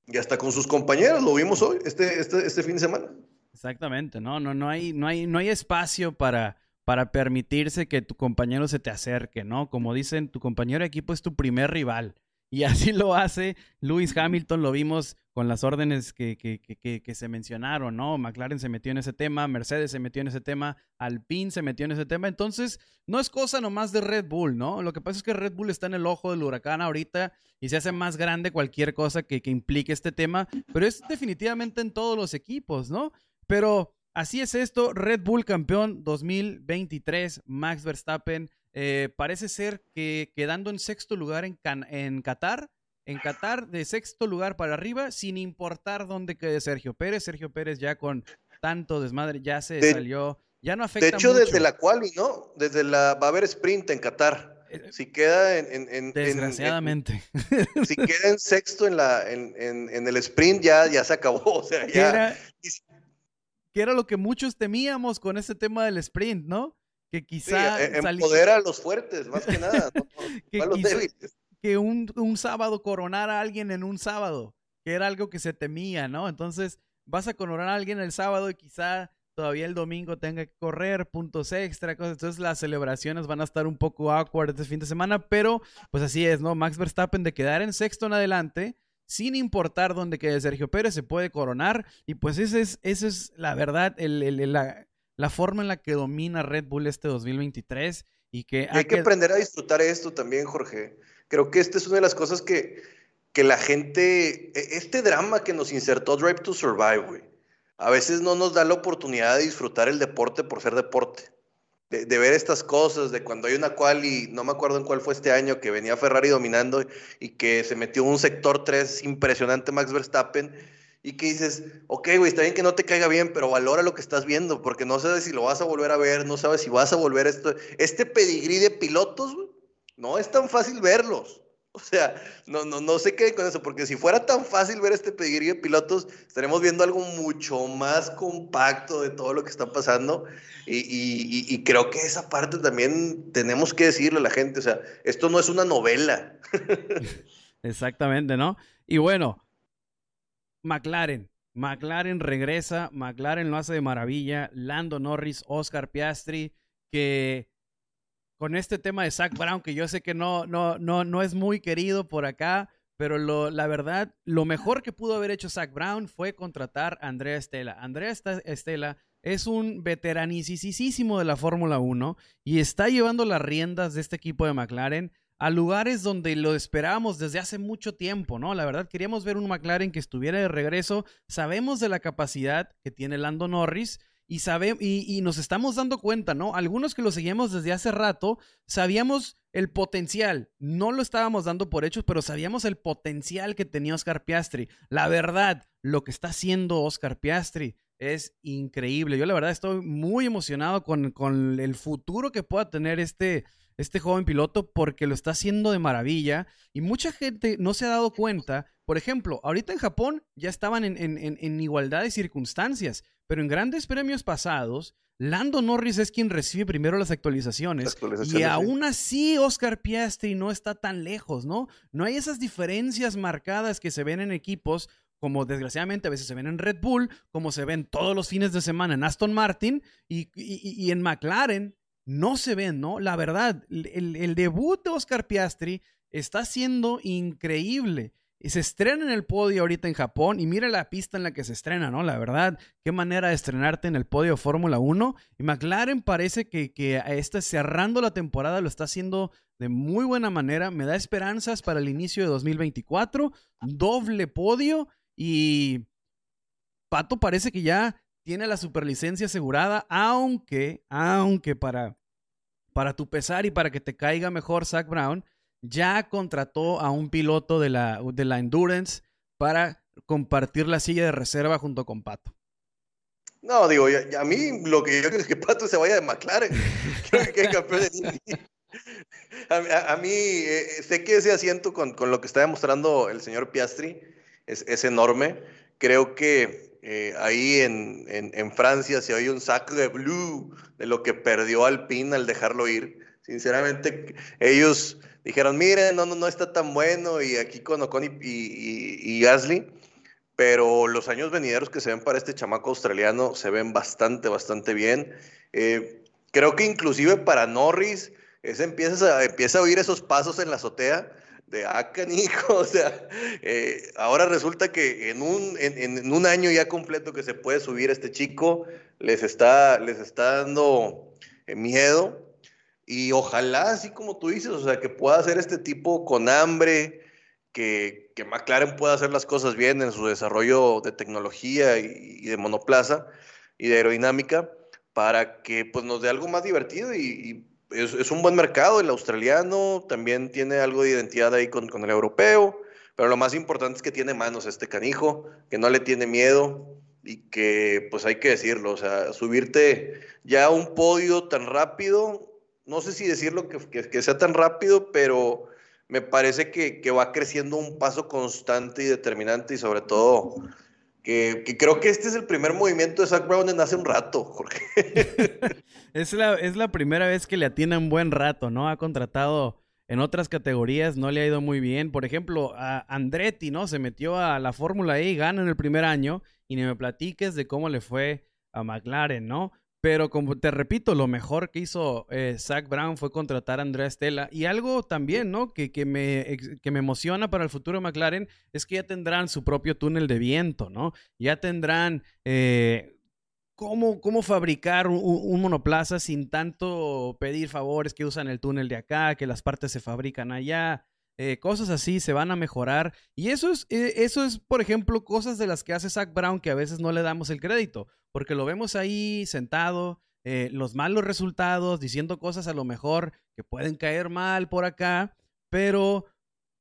B: Y hasta con sus compañeros, lo vimos hoy, este, este, este fin de semana.
A: Exactamente, no, no, no hay, no hay, no hay espacio para, para permitirse que tu compañero se te acerque, ¿no? Como dicen, tu compañero de equipo es tu primer rival. Y así lo hace Lewis Hamilton, lo vimos con las órdenes que, que, que, se mencionaron, ¿no? McLaren se metió en ese tema, Mercedes se metió en ese tema, Alpine se metió en ese tema. Entonces, no es cosa nomás de Red Bull, ¿no? Lo que pasa es que Red Bull está en el ojo del huracán ahorita y se hace más grande cualquier cosa que, que implique este tema, pero es definitivamente en todos los equipos, ¿no? Pero así es esto, Red Bull campeón 2023, Max Verstappen eh, parece ser que quedando en sexto lugar en, en Qatar, en Qatar de sexto lugar para arriba, sin importar dónde quede Sergio Pérez. Sergio Pérez ya con tanto desmadre ya se salió, ya no afecta.
B: De hecho, desde la quali, ¿no? Desde la va a haber sprint en Qatar. Eh, si queda en,
A: desgraciadamente.
B: si queda en sexto en la en, el sprint ya, ya se acabó. O sea, ya.
A: que era lo que muchos temíamos con ese tema del sprint, ¿no? Que quizá...
B: Sí, empodera a los fuertes, más que nada, que, a los débiles.
A: que un, un sábado coronara a alguien en un sábado, que era algo que se temía, ¿no? Entonces vas a coronar a alguien el sábado y quizá todavía el domingo tenga que correr, puntos extra, cosas. Entonces las celebraciones van a estar un poco awkward este fin de semana, pero pues así es, ¿no? Max Verstappen de quedar en sexto en adelante, sin importar dónde quede Sergio Pérez, se puede coronar. Y pues esa es, esa es la verdad, la, la, forma en la que domina Red Bull este 2023. Y que
B: hay que aprender a disfrutar esto también, Jorge. Creo que esta es una de las cosas que, que la gente, e, este drama que nos insertó Drive to Survive, güey a veces no nos da la oportunidad de disfrutar el deporte por ser deporte. De, ver estas cosas, de cuando hay una cual, y no me acuerdo en cuál fue este año, que venía Ferrari dominando y que se metió un sector 3 impresionante Max Verstappen, y que dices, ok, güey, está bien que no te caiga bien, pero valora lo que estás viendo, porque no sabes si lo vas a volver a ver, no sabes si vas a volver esto. Este pedigrí de pilotos, no es tan fácil verlos. O sea, no, no, no se quede con eso, porque si fuera tan fácil ver este pedigrí de pilotos, estaremos viendo algo mucho más compacto de todo lo que está pasando. Y, creo que esa parte también tenemos que decirle a la gente. O sea, esto no es una novela.
A: Exactamente, ¿no? Y bueno, McLaren. McLaren regresa, McLaren lo hace de maravilla. Lando Norris, Oscar Piastri, que con este tema de Zach Brown, que yo sé que no, no, no, no es muy querido por acá, pero lo, la verdad, lo mejor que pudo haber hecho Zach Brown fue contratar a Andrea Estela. Andrea Estela es un veteranicísimo de la Fórmula 1 y está llevando las riendas de este equipo de McLaren a lugares donde lo esperábamos desde hace mucho tiempo, ¿no? La verdad, queríamos ver un McLaren que estuviera de regreso. Sabemos de la capacidad que tiene Lando Norris y, sabe, y, nos estamos dando cuenta, ¿no? Algunos que lo seguíamos desde hace rato, sabíamos el potencial. No lo estábamos dando por hechos, pero sabíamos el potencial que tenía Oscar Piastri. La verdad, lo que está haciendo Oscar Piastri es increíble. Yo la verdad estoy muy emocionado con, con el futuro que pueda tener este, este joven piloto porque lo está haciendo de maravilla y mucha gente no se ha dado cuenta. Por ejemplo, ahorita en Japón ya estaban en, en, en igualdad de circunstancias. Pero en grandes premios pasados, Lando Norris es quien recibe primero las actualizaciones, y aún así Oscar Piastri no está tan lejos, ¿no? No hay esas diferencias marcadas que se ven en equipos como desgraciadamente a veces se ven en Red Bull, como se ven todos los fines de semana en Aston Martin y, en McLaren, no se ven, ¿no? La verdad, el, debut de Oscar Piastri está siendo increíble. Y se estrena en el podio ahorita en Japón y mira la pista en la que se estrena, ¿no? La verdad, qué manera de estrenarte en el podio Fórmula 1. Y McLaren parece que, que este, cerrando la temporada lo está haciendo de muy buena manera. Me da esperanzas para el inicio de 2024. Doble podio y Pato parece que ya tiene la superlicencia asegurada, aunque, aunque para, para tu pesar y para que te caiga mejor Zach Brown, ya contrató a un piloto de la, de la Endurance para compartir la silla de reserva junto con Pato.
B: No, digo, a mí lo que yo quiero es que Pato se vaya de McLaren. que campeón de a, a, mí, eh, sé que ese asiento con, con, lo que está demostrando el señor Piastri es, es enorme. Creo que eh, ahí en, en, Francia se oye un saco de blue de lo que perdió Alpine al dejarlo ir. Sinceramente, ellos dijeron, miren, no, no, no está tan bueno, y aquí con Ocon y, y, Gasly, pero los años venideros que se ven para este chamaco australiano se ven bastante, bastante bien. Eh, creo que inclusive para Norris, ese empieza, empieza a oír esos pasos en la azotea de ah, canijo, o sea, eh, ahora resulta que en un, en, un año ya completo que se puede subir este chico, les está, les está dando eh, miedo. Y ojalá, así como tú dices, o sea, que pueda hacer este tipo con hambre, que, que McLaren pueda hacer las cosas bien en su desarrollo de tecnología y, de monoplaza y de aerodinámica, para que pues, nos dé algo más divertido y, es, un buen mercado el australiano, también tiene algo de identidad ahí con, con el europeo, pero lo más importante es que tiene manos este canijo, que no le tiene miedo y que pues hay que decirlo, o sea, subirte ya a un podio tan rápido no sé si decirlo que, que, sea tan rápido, pero me parece que, va creciendo un paso constante y determinante y sobre todo, que, creo que este es el primer movimiento de Zach Brown en hace un rato, Jorge.
A: es, la, es la primera vez que le atina un buen rato, ¿no? Ha contratado en otras categorías, no le ha ido muy bien. Por ejemplo, a Andretti, ¿no? Se metió a la Fórmula E y gana en el primer año. Y ni me platiques de cómo le fue a McLaren, ¿no? Pero como te repito, lo mejor que hizo eh, Zach Brown fue contratar a Andrea Stella. Y algo también, ¿no? Que, que, me, que me emociona para el futuro de McLaren es que ya tendrán su propio túnel de viento, ¿no? Ya tendrán eh, cómo, cómo fabricar un, monoplaza sin tanto pedir favores que usan el túnel de acá, que las partes se fabrican allá. Eh, cosas así se van a mejorar. Y eso es, eso es, por ejemplo, cosas de las que hace Zach Brown que a veces no le damos el crédito porque lo vemos ahí sentado, eh, los malos resultados, diciendo cosas a lo mejor que pueden caer mal por acá, pero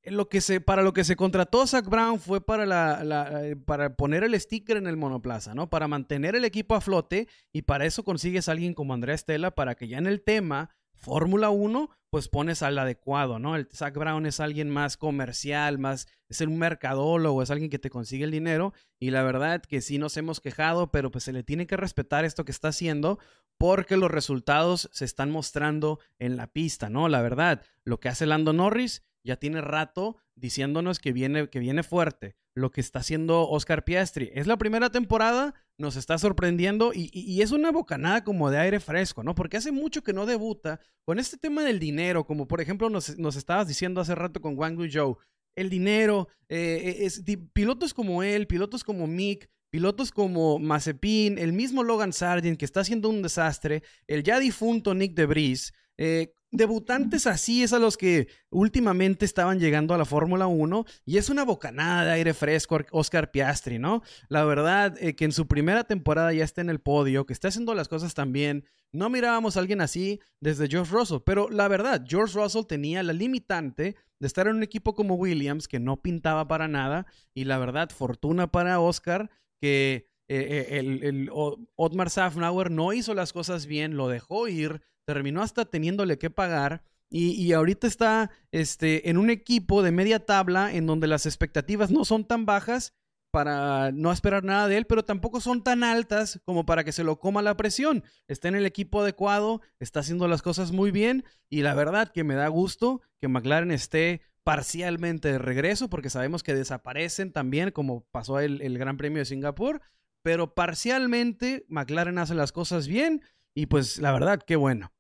A: lo que se, para lo que se contrató Zach Brown fue para, la, eh, para poner el sticker en el monoplaza, ¿no? Para mantener el equipo a flote y para eso consigues a alguien como Andrea Estela para que ya en el tema Fórmula 1, pues pones al adecuado, ¿no? El Zach Brown es alguien más comercial, más, es un mercadólogo, es alguien que te consigue el dinero y la verdad que sí nos hemos quejado, pero pues se le tiene que respetar esto que está haciendo porque los resultados se están mostrando en la pista, ¿no? La verdad, lo que hace Lando Norris ya tiene rato diciéndonos que viene, que viene fuerte. Lo que está haciendo Oscar Piastri. Es la primera temporada, nos está sorprendiendo y, es una bocanada como de aire fresco, ¿no? Porque hace mucho que no debuta con este tema del dinero, como por ejemplo nos, estabas diciendo hace rato con Wang Zhou. El dinero, eh, es, pilotos como él, pilotos como Mick, pilotos como Mazepin, el mismo Logan Sargent que está haciendo un desastre, el ya difunto Nick DeVries, eh, debutantes así es a los que últimamente estaban llegando a la Fórmula 1 y es una bocanada de aire fresco Oscar Piastri, ¿no? La verdad eh, que en su primera temporada ya está en el podio, que está haciendo las cosas tan bien. No mirábamos a alguien así desde George Russell, pero la verdad, George Russell tenía la limitante de estar en un equipo como Williams que no pintaba para nada y la verdad, fortuna para Oscar que eh, eh, el, el Otmar Safnauer no hizo las cosas bien, lo dejó ir terminó hasta teniéndole que pagar. Y, ahorita está este, en un equipo de media tabla en donde las expectativas no son tan bajas para no esperar nada de él, pero tampoco son tan altas como para que se lo coma la presión. Está en el equipo adecuado, está haciendo las cosas muy bien y la verdad que me da gusto que McLaren esté parcialmente de regreso porque sabemos que desaparecen también como pasó el, el Gran Premio de Singapur, pero parcialmente McLaren hace las cosas bien y pues la verdad, qué bueno.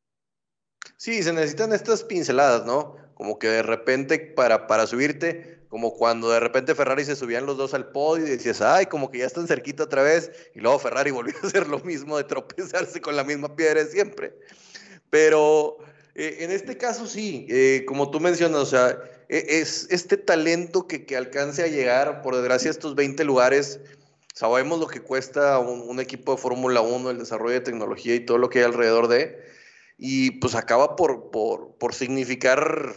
B: Sí, se necesitan estas pinceladas, ¿no? Como que de repente para, para subirte, como cuando de repente Ferrari se subían los dos al podio y decías, ay, como que ya están cerquita otra vez, y luego Ferrari volvió a hacer lo mismo de tropezarse con la misma piedra de siempre. Pero eh, en este caso sí, eh, como tú mencionas, o sea, e, es este talento que, que alcance a llegar, por desgracia, a estos 20 lugares Sabemos lo que cuesta un, equipo de Fórmula 1, el desarrollo de tecnología y todo lo que hay alrededor de, y pues acaba por, por, significar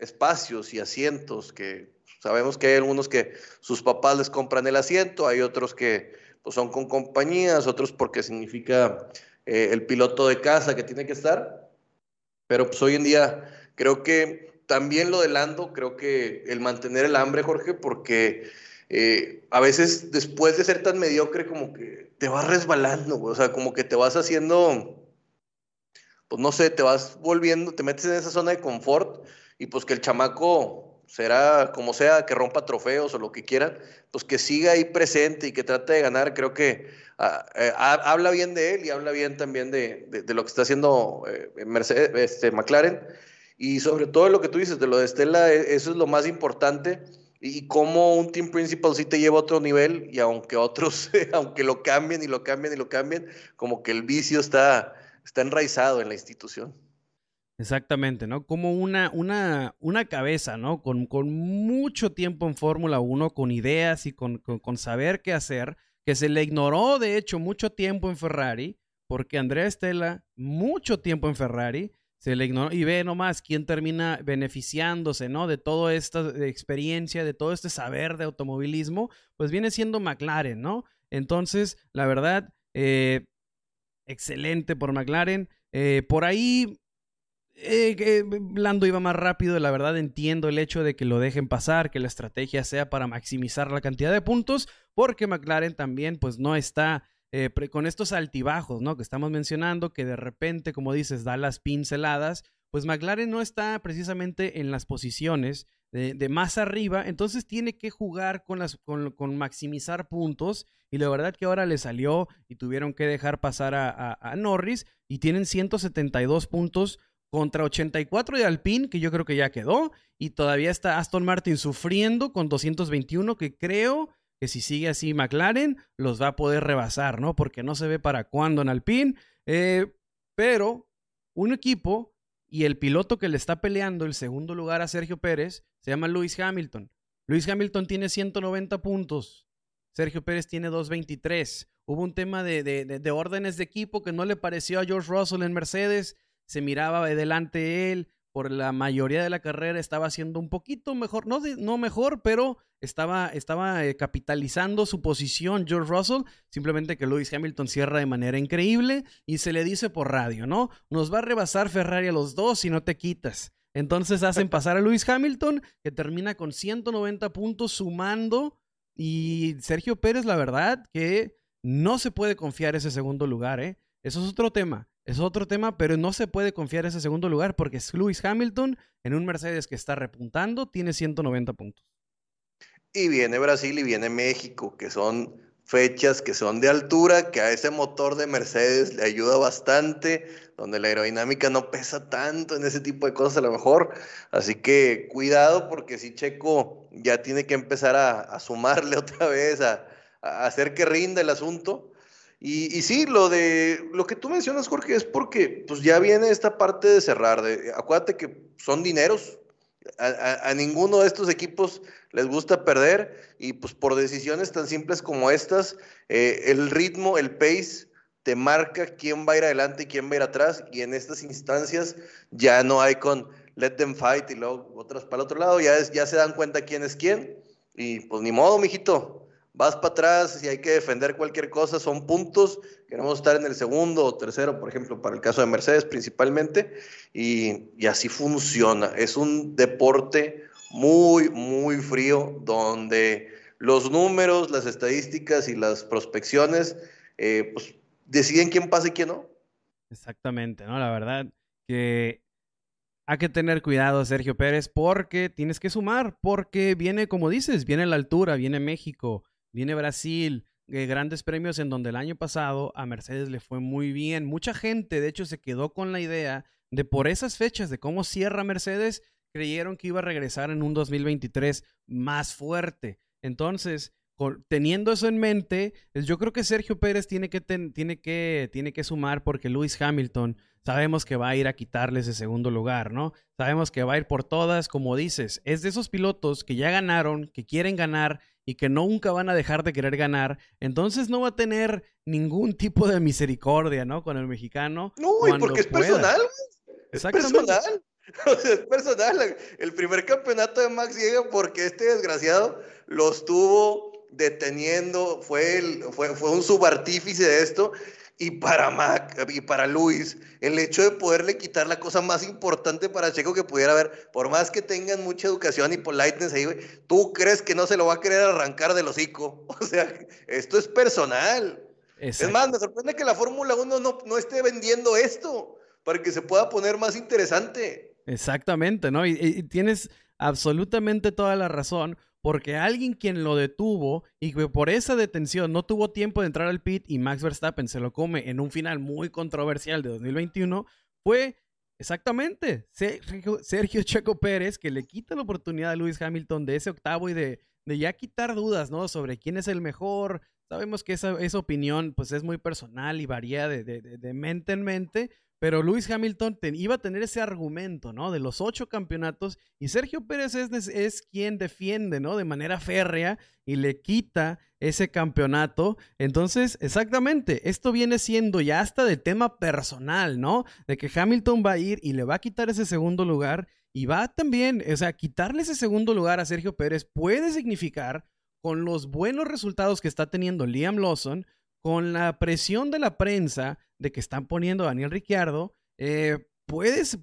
B: espacios y asientos, que sabemos que hay algunos que sus papás les compran el asiento, hay otros que pues, son con compañías, otros porque significa eh, el piloto de casa que tiene que estar, pero pues hoy en día creo que también lo de Lando, creo que el mantener el hambre, Jorge, porque eh, a veces después de ser tan mediocre como que te vas resbalando, o sea, como que te vas haciendo, pues no sé, te vas volviendo, te metes en esa zona de confort y pues que el chamaco será como sea, que rompa trofeos o lo que quieran, pues que siga ahí presente y que trate de ganar, creo que ah, eh, habla bien de él y habla bien también de, lo que está haciendo eh, Mercedes, este, McLaren. Y sobre todo lo que tú dices de lo de Estela, e, eso es lo más importante y cómo un team principal sí te lleva a otro nivel y aunque otros, aunque lo cambien y lo cambien y lo cambien, como que el vicio está, está enraizado en la institución.
A: Exactamente, ¿no? Como una, una, una cabeza, ¿no? Con, con mucho tiempo en Fórmula 1, con ideas y con, con, con, saber qué hacer, que se le ignoró, de hecho, mucho tiempo en Ferrari, porque Andrea Estela, mucho tiempo en Ferrari, se le ignoró y ve nomás quién termina beneficiándose, ¿no? De toda esta experiencia, de todo este saber de automovilismo, pues viene siendo McLaren, ¿no? Entonces, la verdad, eh, excelente por McLaren. Eh, por ahí, eh, Lando iba más rápido, la verdad entiendo el hecho de que lo dejen pasar, que la estrategia sea para maximizar la cantidad de puntos, porque McLaren también pues no está eh, con estos altibajos, ¿no? Que estamos mencionando, que de repente, como dices, da las pinceladas, pues McLaren no está precisamente en las posiciones de, más arriba, entonces tiene que jugar con, maximizar puntos y la verdad que ahora le salió y tuvieron que dejar pasar a, a Norris y tienen 172 puntos contra 84 de Alpine, que yo creo que ya quedó, y todavía está Aston Martin sufriendo con 221, que creo que si sigue así McLaren, los va a poder rebasar, ¿no? Porque no se ve para cuándo en Alpine, eh, pero un equipo y el piloto que le está peleando el segundo lugar a Sergio Pérez se llama Lewis Hamilton. Lewis Hamilton tiene 190 puntos. Sergio Pérez tiene 223. Hubo un tema de, de, órdenes de equipo que no le pareció a George Russell en Mercedes se miraba delante él, por la mayoría de la carrera estaba haciendo un poquito mejor, no, no mejor, pero estaba, estaba eh, capitalizando su posición George Russell, simplemente que Lewis Hamilton cierra de manera increíble y se le dice por radio, ¿no? Nos va a rebasar Ferrari a los dos si no te quitas. Entonces hacen pasar a Lewis Hamilton, que termina con 190 puntos sumando. Y Sergio Pérez, la verdad, que no se puede confiar ese segundo lugar, ¿eh? Eso es otro tema. Es otro tema, pero no se puede confiar ese segundo lugar porque es Lewis Hamilton en un Mercedes que está repuntando, tiene 190 puntos.
B: Y viene Brasil y viene México, que son fechas que son de altura, que a ese motor de Mercedes le ayuda bastante, donde la aerodinámica no pesa tanto en ese tipo de cosas a lo mejor. Así que cuidado porque si Checo ya tiene que empezar a, sumarle otra vez, a hacer que rinda el asunto y, sí, lo de lo que tú mencionas, Jorge, es porque pues ya viene esta parte de cerrar. De, acuérdate que son dineros. A, ninguno de estos equipos les gusta perder y pues por decisiones tan simples como estas, eh, el ritmo, el pace te marca quién va a ir adelante y quién va a ir atrás y en estas instancias ya no hay con let them fight y luego otras para el otro lado, ya, ya se dan cuenta quién es quién y pues ni modo, mijito, vas para atrás, si hay que defender cualquier cosa, son puntos. Queremos estar en el segundo o tercero, por ejemplo, para el caso de Mercedes principalmente, y, así funciona. Es un deporte muy, muy frío, donde los números, las estadísticas y las prospecciones, eh, pues deciden quién pasa y quién no.
A: Exactamente, ¿no? La verdad que hay que tener cuidado, Sergio Pérez, porque tienes que sumar, porque viene, como dices, viene la altura, viene México, Viene Brasil, eh, grandes premios en donde el año pasado a Mercedes le fue muy bien. Mucha gente, de hecho, se quedó con la idea de por esas fechas de cómo cierra Mercedes, creyeron que iba a regresar en un 2023 más fuerte. Entonces, teniendo eso en mente, pues, yo creo que Sergio Pérez tiene que, tiene, que, tiene que sumar porque Lewis Hamilton sabemos que va a ir a quitarle ese segundo lugar, ¿no? Sabemos que va a ir por todas, como dices, es de esos pilotos que ya ganaron, que quieren ganar y que nunca van a dejar de querer ganar, entonces no va a tener ningún tipo de misericordia, ¿no? Con el mexicano.
B: No, y porque es personal, es personal. es personal. El primer campeonato de Max llega porque este desgraciado lo estuvo deteniendo, fue, el, fue, fue un subartífice de esto y para Mac y para Luis, el hecho de poderle quitar la cosa más importante para Checo que pudiera haber, por más que tengan mucha educación y politeness ahí, ¿tú crees que no se lo va a querer arrancar del hocico? O sea, esto es personal. Es más, me sorprende que la Fórmula 1 no, no esté vendiendo esto para que se pueda poner más interesante.
A: Exactamente, ¿no? y tienes absolutamente toda la razón porque alguien quien lo detuvo y que por esa detención no tuvo tiempo de entrar al pit y Max Verstappen se lo come en un final muy controversial de 2021 fue exactamente Sergio, Checo Pérez que le quita la oportunidad a Lewis Hamilton de ese octavo y de, de ya quitar dudas, ¿no? Sobre quién es el mejor. Sabemos que esa, esa opinión pues es muy personal y varía de, de, de mente en mente, pero Lewis Hamilton iba a tener ese argumento, ¿no? De los ocho campeonatos y Sergio Pérez es, es, quien defiende, ¿no? De manera férrea y le quita ese campeonato. Entonces, exactamente, esto viene siendo ya hasta de tema personal, ¿no? De que Hamilton va a ir y le va a quitar ese segundo lugar y va también, o sea, quitarle ese segundo lugar a Sergio Pérez puede significar con los buenos resultados que está teniendo Liam Lawson, con la presión de la prensa de que están poniendo a Daniel Ricciardo, eh,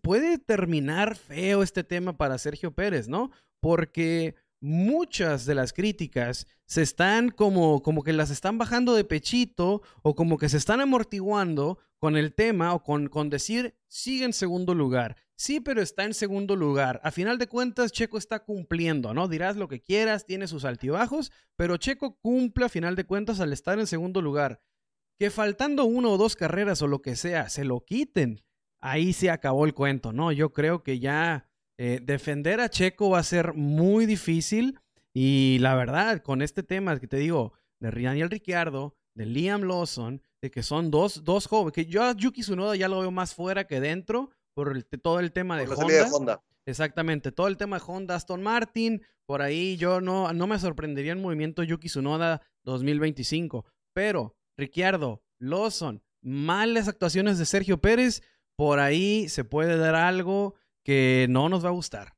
A: puede terminar feo este tema para Sergio Pérez, ¿no? Porque muchas de las críticas se están como, como que las están bajando de pechito o como que se están amortiguando con el tema o con, con decir sigue en segundo lugar. Sí, pero está en segundo lugar. A final de cuentas, Checo está cumpliendo, ¿no? Dirás lo que quieras, tiene sus altibajos, pero Checo cumple a final de cuentas al estar en segundo lugar. Que faltando uno o dos carreras o lo que sea, se lo quiten. Ahí se acabó el cuento, ¿no? Yo creo que ya eh, defender a Checo va a ser muy difícil. Y la verdad, con este tema que te digo, de Daniel Ricciardo, de Liam Lawson, de que son dos, dos jóvenes, que yo a Yuki Tsunoda ya lo veo más fuera que dentro por todo el tema de Honda. Exactamente, todo el tema de Honda, Aston Martin, por ahí yo no, no me sorprendería el movimiento Yuki Tsunoda 2025, pero Ricciardo, Lawson, malas actuaciones de Sergio Pérez, por ahí se puede dar algo que no nos va a gustar.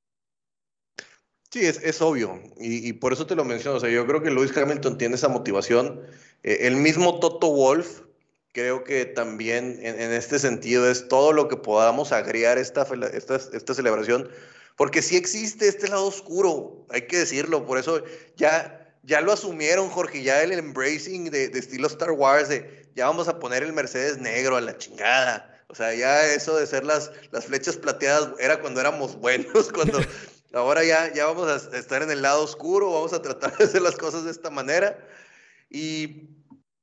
B: Sí, es, obvio, y, por eso te lo menciono. O sea, yo creo que Lewis Hamilton tiene esa motivación. Eh, el mismo Toto Wolf, creo que también en, este sentido es todo lo que podamos agregar esta, esta, esta celebración, porque sí existe este lado oscuro, hay que decirlo. Por eso ya, ya lo asumieron, Jorge, ya el embracing de, de estilo Star Wars, de ya vamos a poner el Mercedes negro a la chingada o sea, ya eso de ser las, las flechas plateadas era cuando éramos buenos, cuando ahora ya, ya vamos a estar en el lado oscuro, vamos a tratar de hacer las cosas de esta manera. Y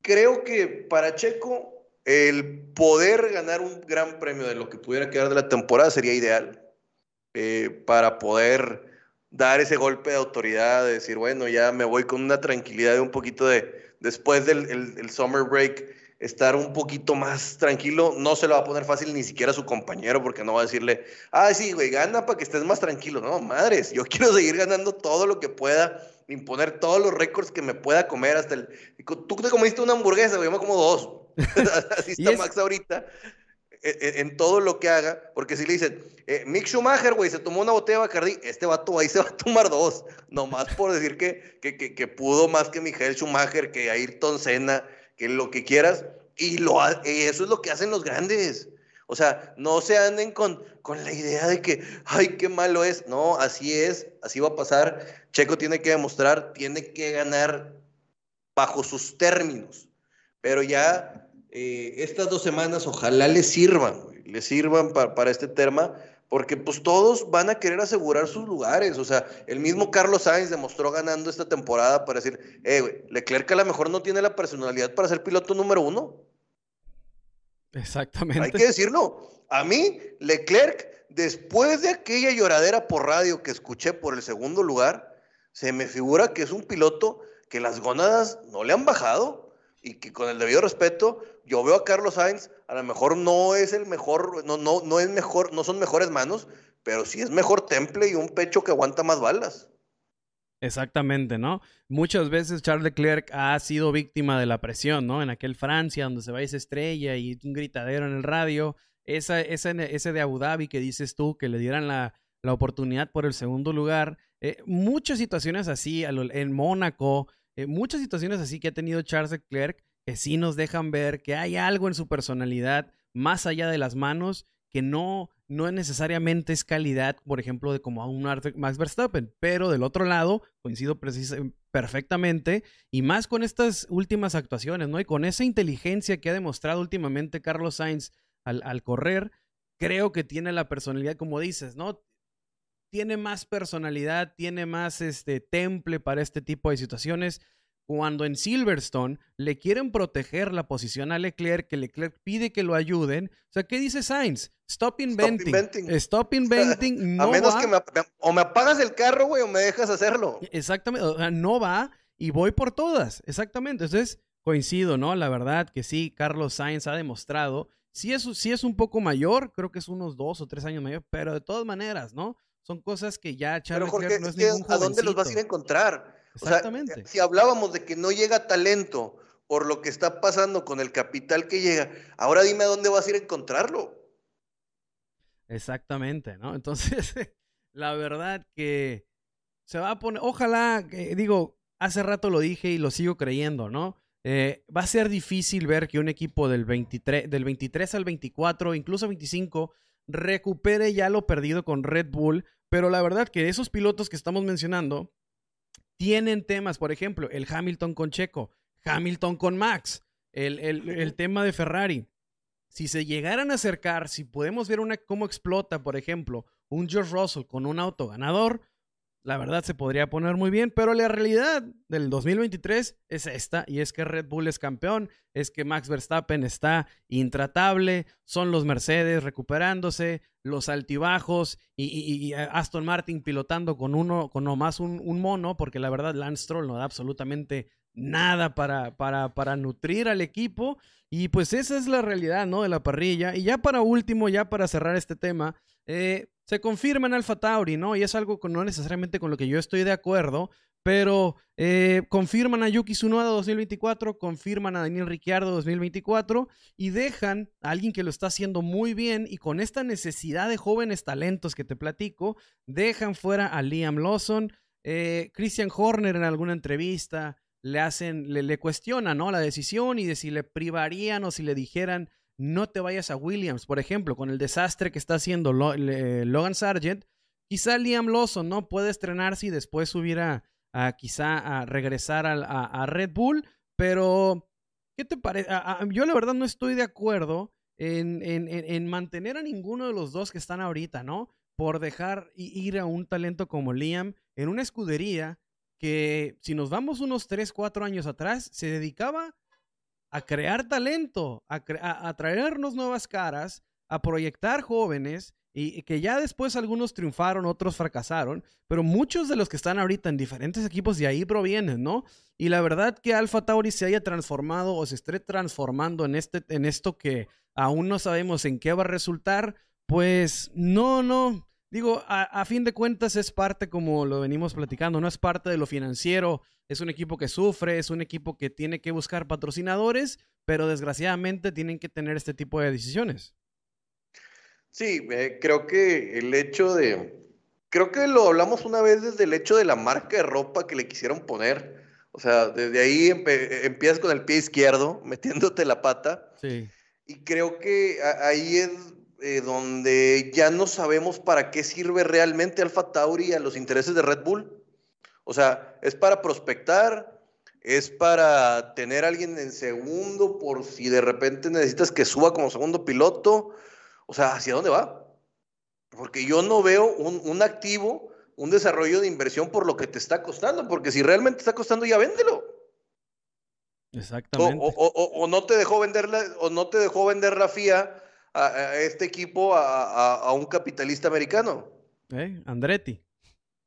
B: creo que para Checo el poder ganar un gran premio de lo que pudiera quedar de la temporada sería ideal eh, para poder dar ese golpe de autoridad, de decir, bueno, ya me voy con una tranquilidad de un poquito de, después del el summer break, estar un poquito más tranquilo. No se lo va a poner fácil ni siquiera a su compañero, porque no va a decirle, ah, sí, güey, gana para que estés más tranquilo. No, madres, yo quiero seguir ganando todo lo que pueda, imponer todos los récords que me pueda comer hasta el. Tú te comiste una hamburguesa, güey, yo me como dos. Así está Max ahorita. E, e, en, todo lo que haga, porque si le dicen, eh, Mick Schumacher, güey, se tomó una botella de Bacardi, este vato ahí se va a tomar dos, nomás por decir que, que, que, que pudo más que Michael Schumacher, que Ayrton Senna, que lo que quieras, y, lo, eso es lo que hacen los grandes. O sea, no se anden con, con la idea de que, ay, qué malo es. No, así es, así va a pasar. Checo tiene que demostrar, tiene que ganar bajo sus términos. Pero ya eh, estas dos semanas ojalá le sirvan, le sirvan para, para este tema porque pues todos van a querer asegurar sus lugares. O sea, el mismo Carlos Sainz demostró ganando esta temporada para decir, eh, güey, Leclerc a lo mejor no tiene la personalidad para ser piloto número uno.
A: Exactamente.
B: Hay que decirlo. A mí, Leclerc, después de aquella lloradera por radio que escuché por el segundo lugar, se me figura que es un piloto que las gónadas no le han bajado y que con el debido respeto, yo veo a Carlos Sainz, a lo mejor no es el mejor, no, no, no es mejor, no son mejores manos, pero sí es mejor temple y un pecho que aguanta más balas.
A: Exactamente, ¿no? Muchas veces Charles Leclerc ha sido víctima de la presión, ¿no? En aquel Francia donde se va esa estrella y un gritadero en el radio. Esa, ese, ese de Abu Dhabi que dices tú, que le dieran la, la oportunidad por el segundo lugar. Eh, muchas situaciones así, en Mónaco, eh, muchas situaciones así que ha tenido Charles Leclerc que sí nos dejan ver que hay algo en su personalidad más allá de las manos que no, no necesariamente es calidad, por ejemplo, de como a un Max Verstappen, pero del otro lado, coincido perfectamente, y más con estas últimas actuaciones, ¿no? Y con esa inteligencia que ha demostrado últimamente Carlos Sainz al, al correr, creo que tiene la personalidad, como dices, ¿no? tiene más personalidad, tiene más este temple para este tipo de situaciones. Cuando en Silverstone le quieren proteger la posición a Leclerc, que Leclerc pide que lo ayuden. O sea, ¿qué dice Sainz? Stop inventing. Stop inventing.
B: No a menos que me, o me apagas el carro, güey, o me dejas hacerlo.
A: Exactamente. O sea, no va y voy por todas. Exactamente. Entonces, coincido, ¿no? La verdad que sí, Carlos Sainz ha demostrado. Sí es, sí es un poco mayor, creo que es unos dos o tres años mayor, pero de todas maneras, ¿no? Son cosas que ya
B: Charles Leclerc no es, ningún ¿A dónde los vas a ir a encontrar? Exactamente. si hablábamos de que no llega talento por lo que está pasando con el capital que llega, ahora dime a dónde vas a ir a encontrarlo.
A: Exactamente, ¿no? Entonces, la verdad que se va a poner, ojalá, digo, hace rato lo dije y lo sigo creyendo, ¿no? Eh, va a ser difícil ver que un equipo del 23, del 23 al 24, incluso 25, recupere ya lo perdido con Red Bull, pero la verdad que esos pilotos que estamos mencionando tienen temas, por ejemplo, el Hamilton con Checo, Hamilton con Max, el, el tema de Ferrari. Si se llegaran a acercar, si podemos ver una, cómo explota, por ejemplo, un George Russell con un auto ganador, la verdad se podría poner muy bien, pero la realidad del 2023 es esta, y es que Red Bull es campeón, es que Max Verstappen está intratable, son los Mercedes recuperándose, los altibajos y, Aston Martin pilotando con uno, con nomás un, un, mono, porque la verdad Lance Stroll no da absolutamente nada para, para, para nutrir al equipo, y pues esa es la realidad, ¿no? De la parrilla. Y ya para último, ya para cerrar este tema, eh, se confirma en Alfa Tauri, ¿no? Y es algo con, no necesariamente con lo que yo estoy de acuerdo, pero eh, confirman a Yuki Tsunoda 2024, confirman a Daniel Ricciardo 2024 y dejan a alguien que lo está haciendo muy bien y con esta necesidad de jóvenes talentos que te platico, dejan fuera a Liam Lawson, eh, Christian Horner en alguna entrevista le hacen, le, le cuestionan, ¿no? La decisión y de si le privarían o si le dijeran no te vayas a Williams, por ejemplo, con el desastre que está haciendo Logan Sargent, quizá Liam Lawson no puede estrenarse y después subir a, quizá a regresar a, Red Bull, pero ¿qué te parece? yo la verdad no estoy de acuerdo en, en, mantener a ninguno de los dos que están ahorita, ¿no? Por dejar ir a un talento como Liam en una escudería que si nos vamos unos 3, 4 años atrás, se dedicaba a crear talento, a, traernos nuevas caras, a proyectar jóvenes y, que ya después algunos triunfaron, otros fracasaron, pero muchos de los que están ahorita en diferentes equipos de ahí provienen, ¿no? Y la verdad que Alfa Tauri se haya transformado o se esté transformando en, este, en esto que aún no sabemos en qué va a resultar, pues no, no, Digo, a, fin de cuentas es parte, como lo venimos platicando, no es parte de lo financiero, es un equipo que sufre, es un equipo que tiene que buscar patrocinadores, pero desgraciadamente tienen que tener este tipo de decisiones.
B: Sí, eh, creo que el hecho de, creo que lo hablamos una vez desde el hecho de la marca de ropa que le quisieron poner. O sea, desde ahí empiezas con el pie izquierdo, metiéndote la pata. Sí. Y creo que ahí es eh, donde ya no sabemos para qué sirve realmente Alfa Tauri a los intereses de Red Bull. O sea, es para prospectar, es para tener a alguien en segundo por si de repente necesitas que suba como segundo piloto. O sea, ¿hacia dónde va? Porque yo no veo un, activo, un desarrollo de inversión por lo que te está costando, porque si realmente está costando, ya véndelo.
A: Exactamente.
B: O, no te dejó venderla, o no te dejó vender la FIA a, este equipo a, un capitalista americano.
A: ¿Eh? Andretti.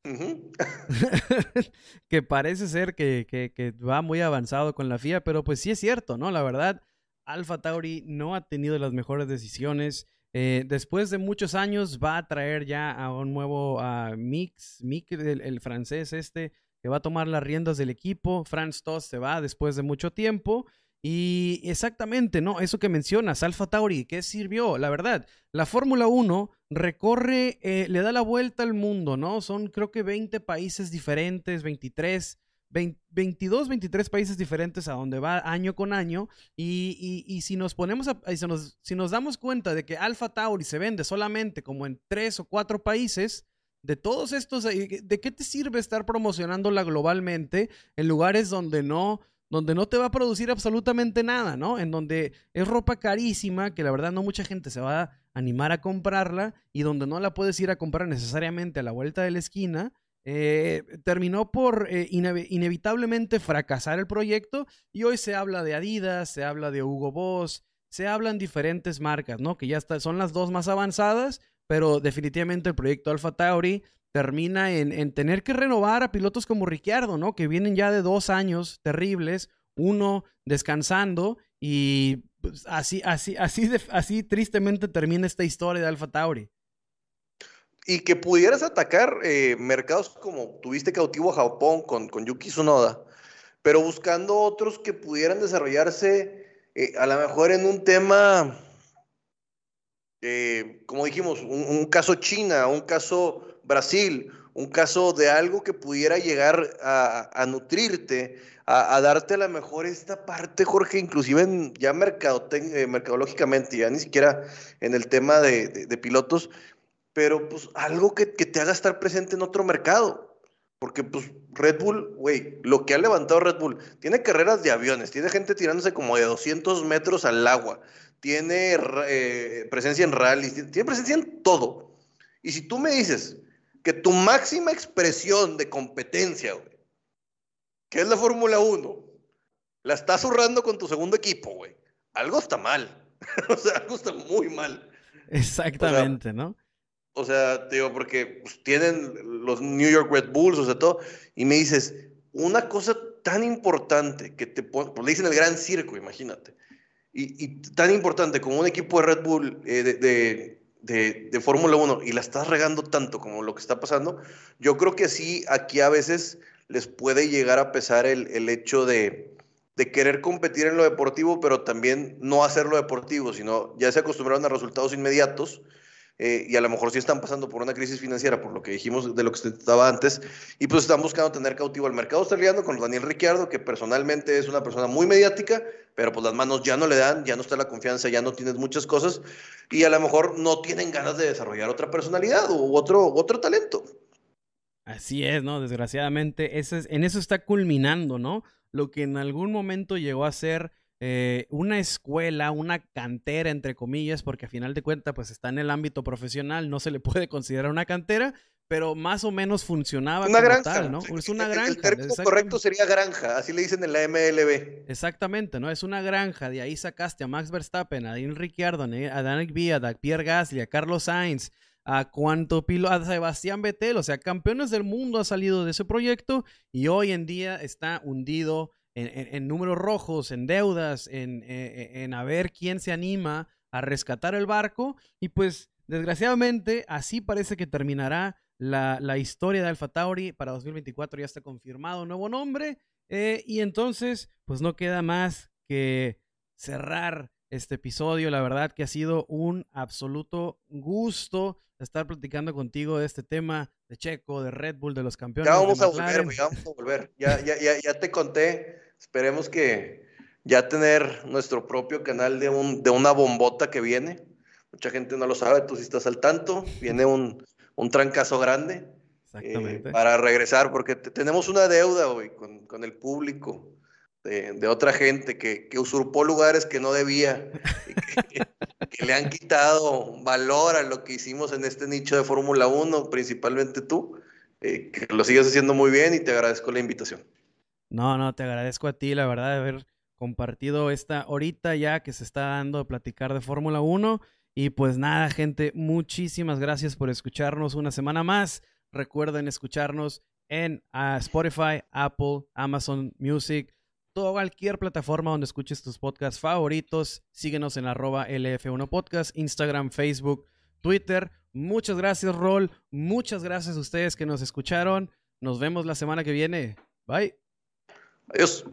A: que parece ser que, va muy avanzado con la FIA, pero pues sí es cierto, ¿no? La verdad, Alfa Tauri no ha tenido las mejores decisiones. Eh, después de muchos años va a traer ya a un nuevo Mix, Mix el, francés este, que va a tomar las riendas del equipo. Franz Tost se va después de mucho tiempo. Y exactamente, ¿no? Eso que mencionas, Alfa Tauri, ¿qué sirvió? La verdad, la Fórmula 1 recorre, eh, le da la vuelta al mundo, ¿no? Son creo que 20 países diferentes, 23, 22, 23 países diferentes a donde va año con año. Y, y, si nos ponemos a, si nos, si nos damos cuenta de que Alfa Tauri se vende solamente como en tres o cuatro países, de todos estos, eh, ¿de qué te sirve estar promocionándola globalmente en lugares donde no donde no te va a producir absolutamente nada, ¿no? En donde es ropa carísima, que la verdad no mucha gente se va a animar a comprarla y donde no la puedes ir a comprar necesariamente a la vuelta de la esquina. Eh, terminó por eh, inevitablemente fracasar el proyecto y hoy se habla de Adidas, se habla de Hugo Boss, se hablan diferentes marcas, ¿no? Que ya son las dos más avanzadas, pero definitivamente el proyecto Alpha Tauri termina en, tener que renovar a pilotos como Ricciardo, ¿no? Que vienen ya de dos años terribles, uno descansando y pues, así, así, así, así tristemente termina esta historia de Alfa Tauri.
B: Y que pudieras atacar eh, mercados como tuviste cautivo a Japón con, con Yuki Tsunoda, pero buscando otros que pudieran desarrollarse eh, a lo mejor en un tema, eh, como dijimos, un, un caso China, un caso Brasil, un caso de algo que pudiera llegar a, nutrirte, a, darte a lo mejor esta parte, Jorge, inclusive en, ya eh, mercadológicamente, ya ni siquiera en el tema de, pilotos, pero pues algo que, que, te haga estar presente en otro mercado. Porque pues Red Bull, güey, lo que ha levantado Red Bull, tiene carreras de aviones, tiene gente tirándose como de 200 metros al agua, tiene eh, presencia en rallies, tiene presencia en todo. Y si tú me dices que tu máxima expresión de competencia, güey, que es la Fórmula 1, la estás zurrando con tu segundo equipo, güey, algo está mal. o sea, algo está muy mal.
A: Exactamente, ¿no?
B: O sea, digo, porque pues, tienen los New York Red Bulls, o sea, todo, y me dices, una cosa tan importante que te pues le dicen el gran circo, imagínate, y, tan importante como un equipo de Red Bull eh, de, de, de Fórmula 1 y la estás regando tanto como lo que está pasando, yo creo que sí, aquí a veces les puede llegar a pesar el, el hecho de, de querer competir en lo deportivo, pero también no hacer lo deportivo, sino ya se acostumbraron a resultados inmediatos eh, y a lo mejor sí están pasando por una crisis financiera, por lo que dijimos de lo que se estaba antes, y pues están buscando tener cautivo al mercado. Está liando con Daniel Ricciardo, que personalmente es una persona muy mediática, pero pues las manos ya no le dan, ya no está la confianza, ya no tienes muchas cosas, y a lo mejor no tienen ganas de desarrollar otra personalidad u otro, otro talento.
A: Así es, ¿no? Desgraciadamente, ese es, en eso está culminando, ¿no? Lo que en algún momento llegó a ser eh, una escuela, una cantera, entre comillas, porque a final de cuentas, pues está en el ámbito profesional, no se le puede considerar una cantera, pero más o menos funcionaba
B: una como granja, tal, ¿no? Es una granja. El término correcto sería granja, así le dicen en la MLB.
A: Exactamente, ¿no? Es una granja, de ahí sacaste a Max Verstappen, a Dean Ricciardo, a Danik Villa, a Pierre Gasly, a Carlos Sainz, a cuánto piloto, a Sebastián Vettel, o sea, campeones del mundo ha salido de ese proyecto y hoy en día está hundido en, números rojos, en deudas, en, eh, eh, en, a ver quién se anima a rescatar el barco. Y pues, desgraciadamente, así parece que terminará la, la historia de Alfa Tauri. Para 2024 ya está confirmado nuevo nombre. Eh, y entonces, pues no queda más que cerrar este episodio. La verdad que ha sido un absoluto gusto estar platicando contigo de este tema de Checo, de Red Bull, de los campeones.
B: Ya vamos a volver, ya vamos a volver. Ya, ya, ya, ya te conté. Esperemos que ya tener nuestro propio canal de, un, de una bombota que viene. Mucha gente no lo sabe, tú sí estás al tanto. Viene un, un trancazo grande. Eh, para regresar, porque tenemos una deuda hoy con, con el público de, otra gente que, usurpó lugares que no debía, que, le han quitado valor a lo que hicimos en este nicho de Fórmula 1, principalmente tú, eh, que lo sigues haciendo muy bien y te agradezco la invitación.
A: No, no, te agradezco a ti, la verdad, de haber compartido esta horita ya que se está dando a platicar de Fórmula 1. Y pues nada, gente, muchísimas gracias por escucharnos una semana más. Recuerden escucharnos en ah, Spotify, Apple, Amazon Music, toda cualquier plataforma donde escuches tus podcasts favoritos. Síguenos en arroba LF1 Podcast, Instagram, Facebook, Twitter. Muchas gracias, Rol. Muchas gracias a ustedes que nos escucharon. Nos vemos la semana que viene. Bye.
B: Adiós.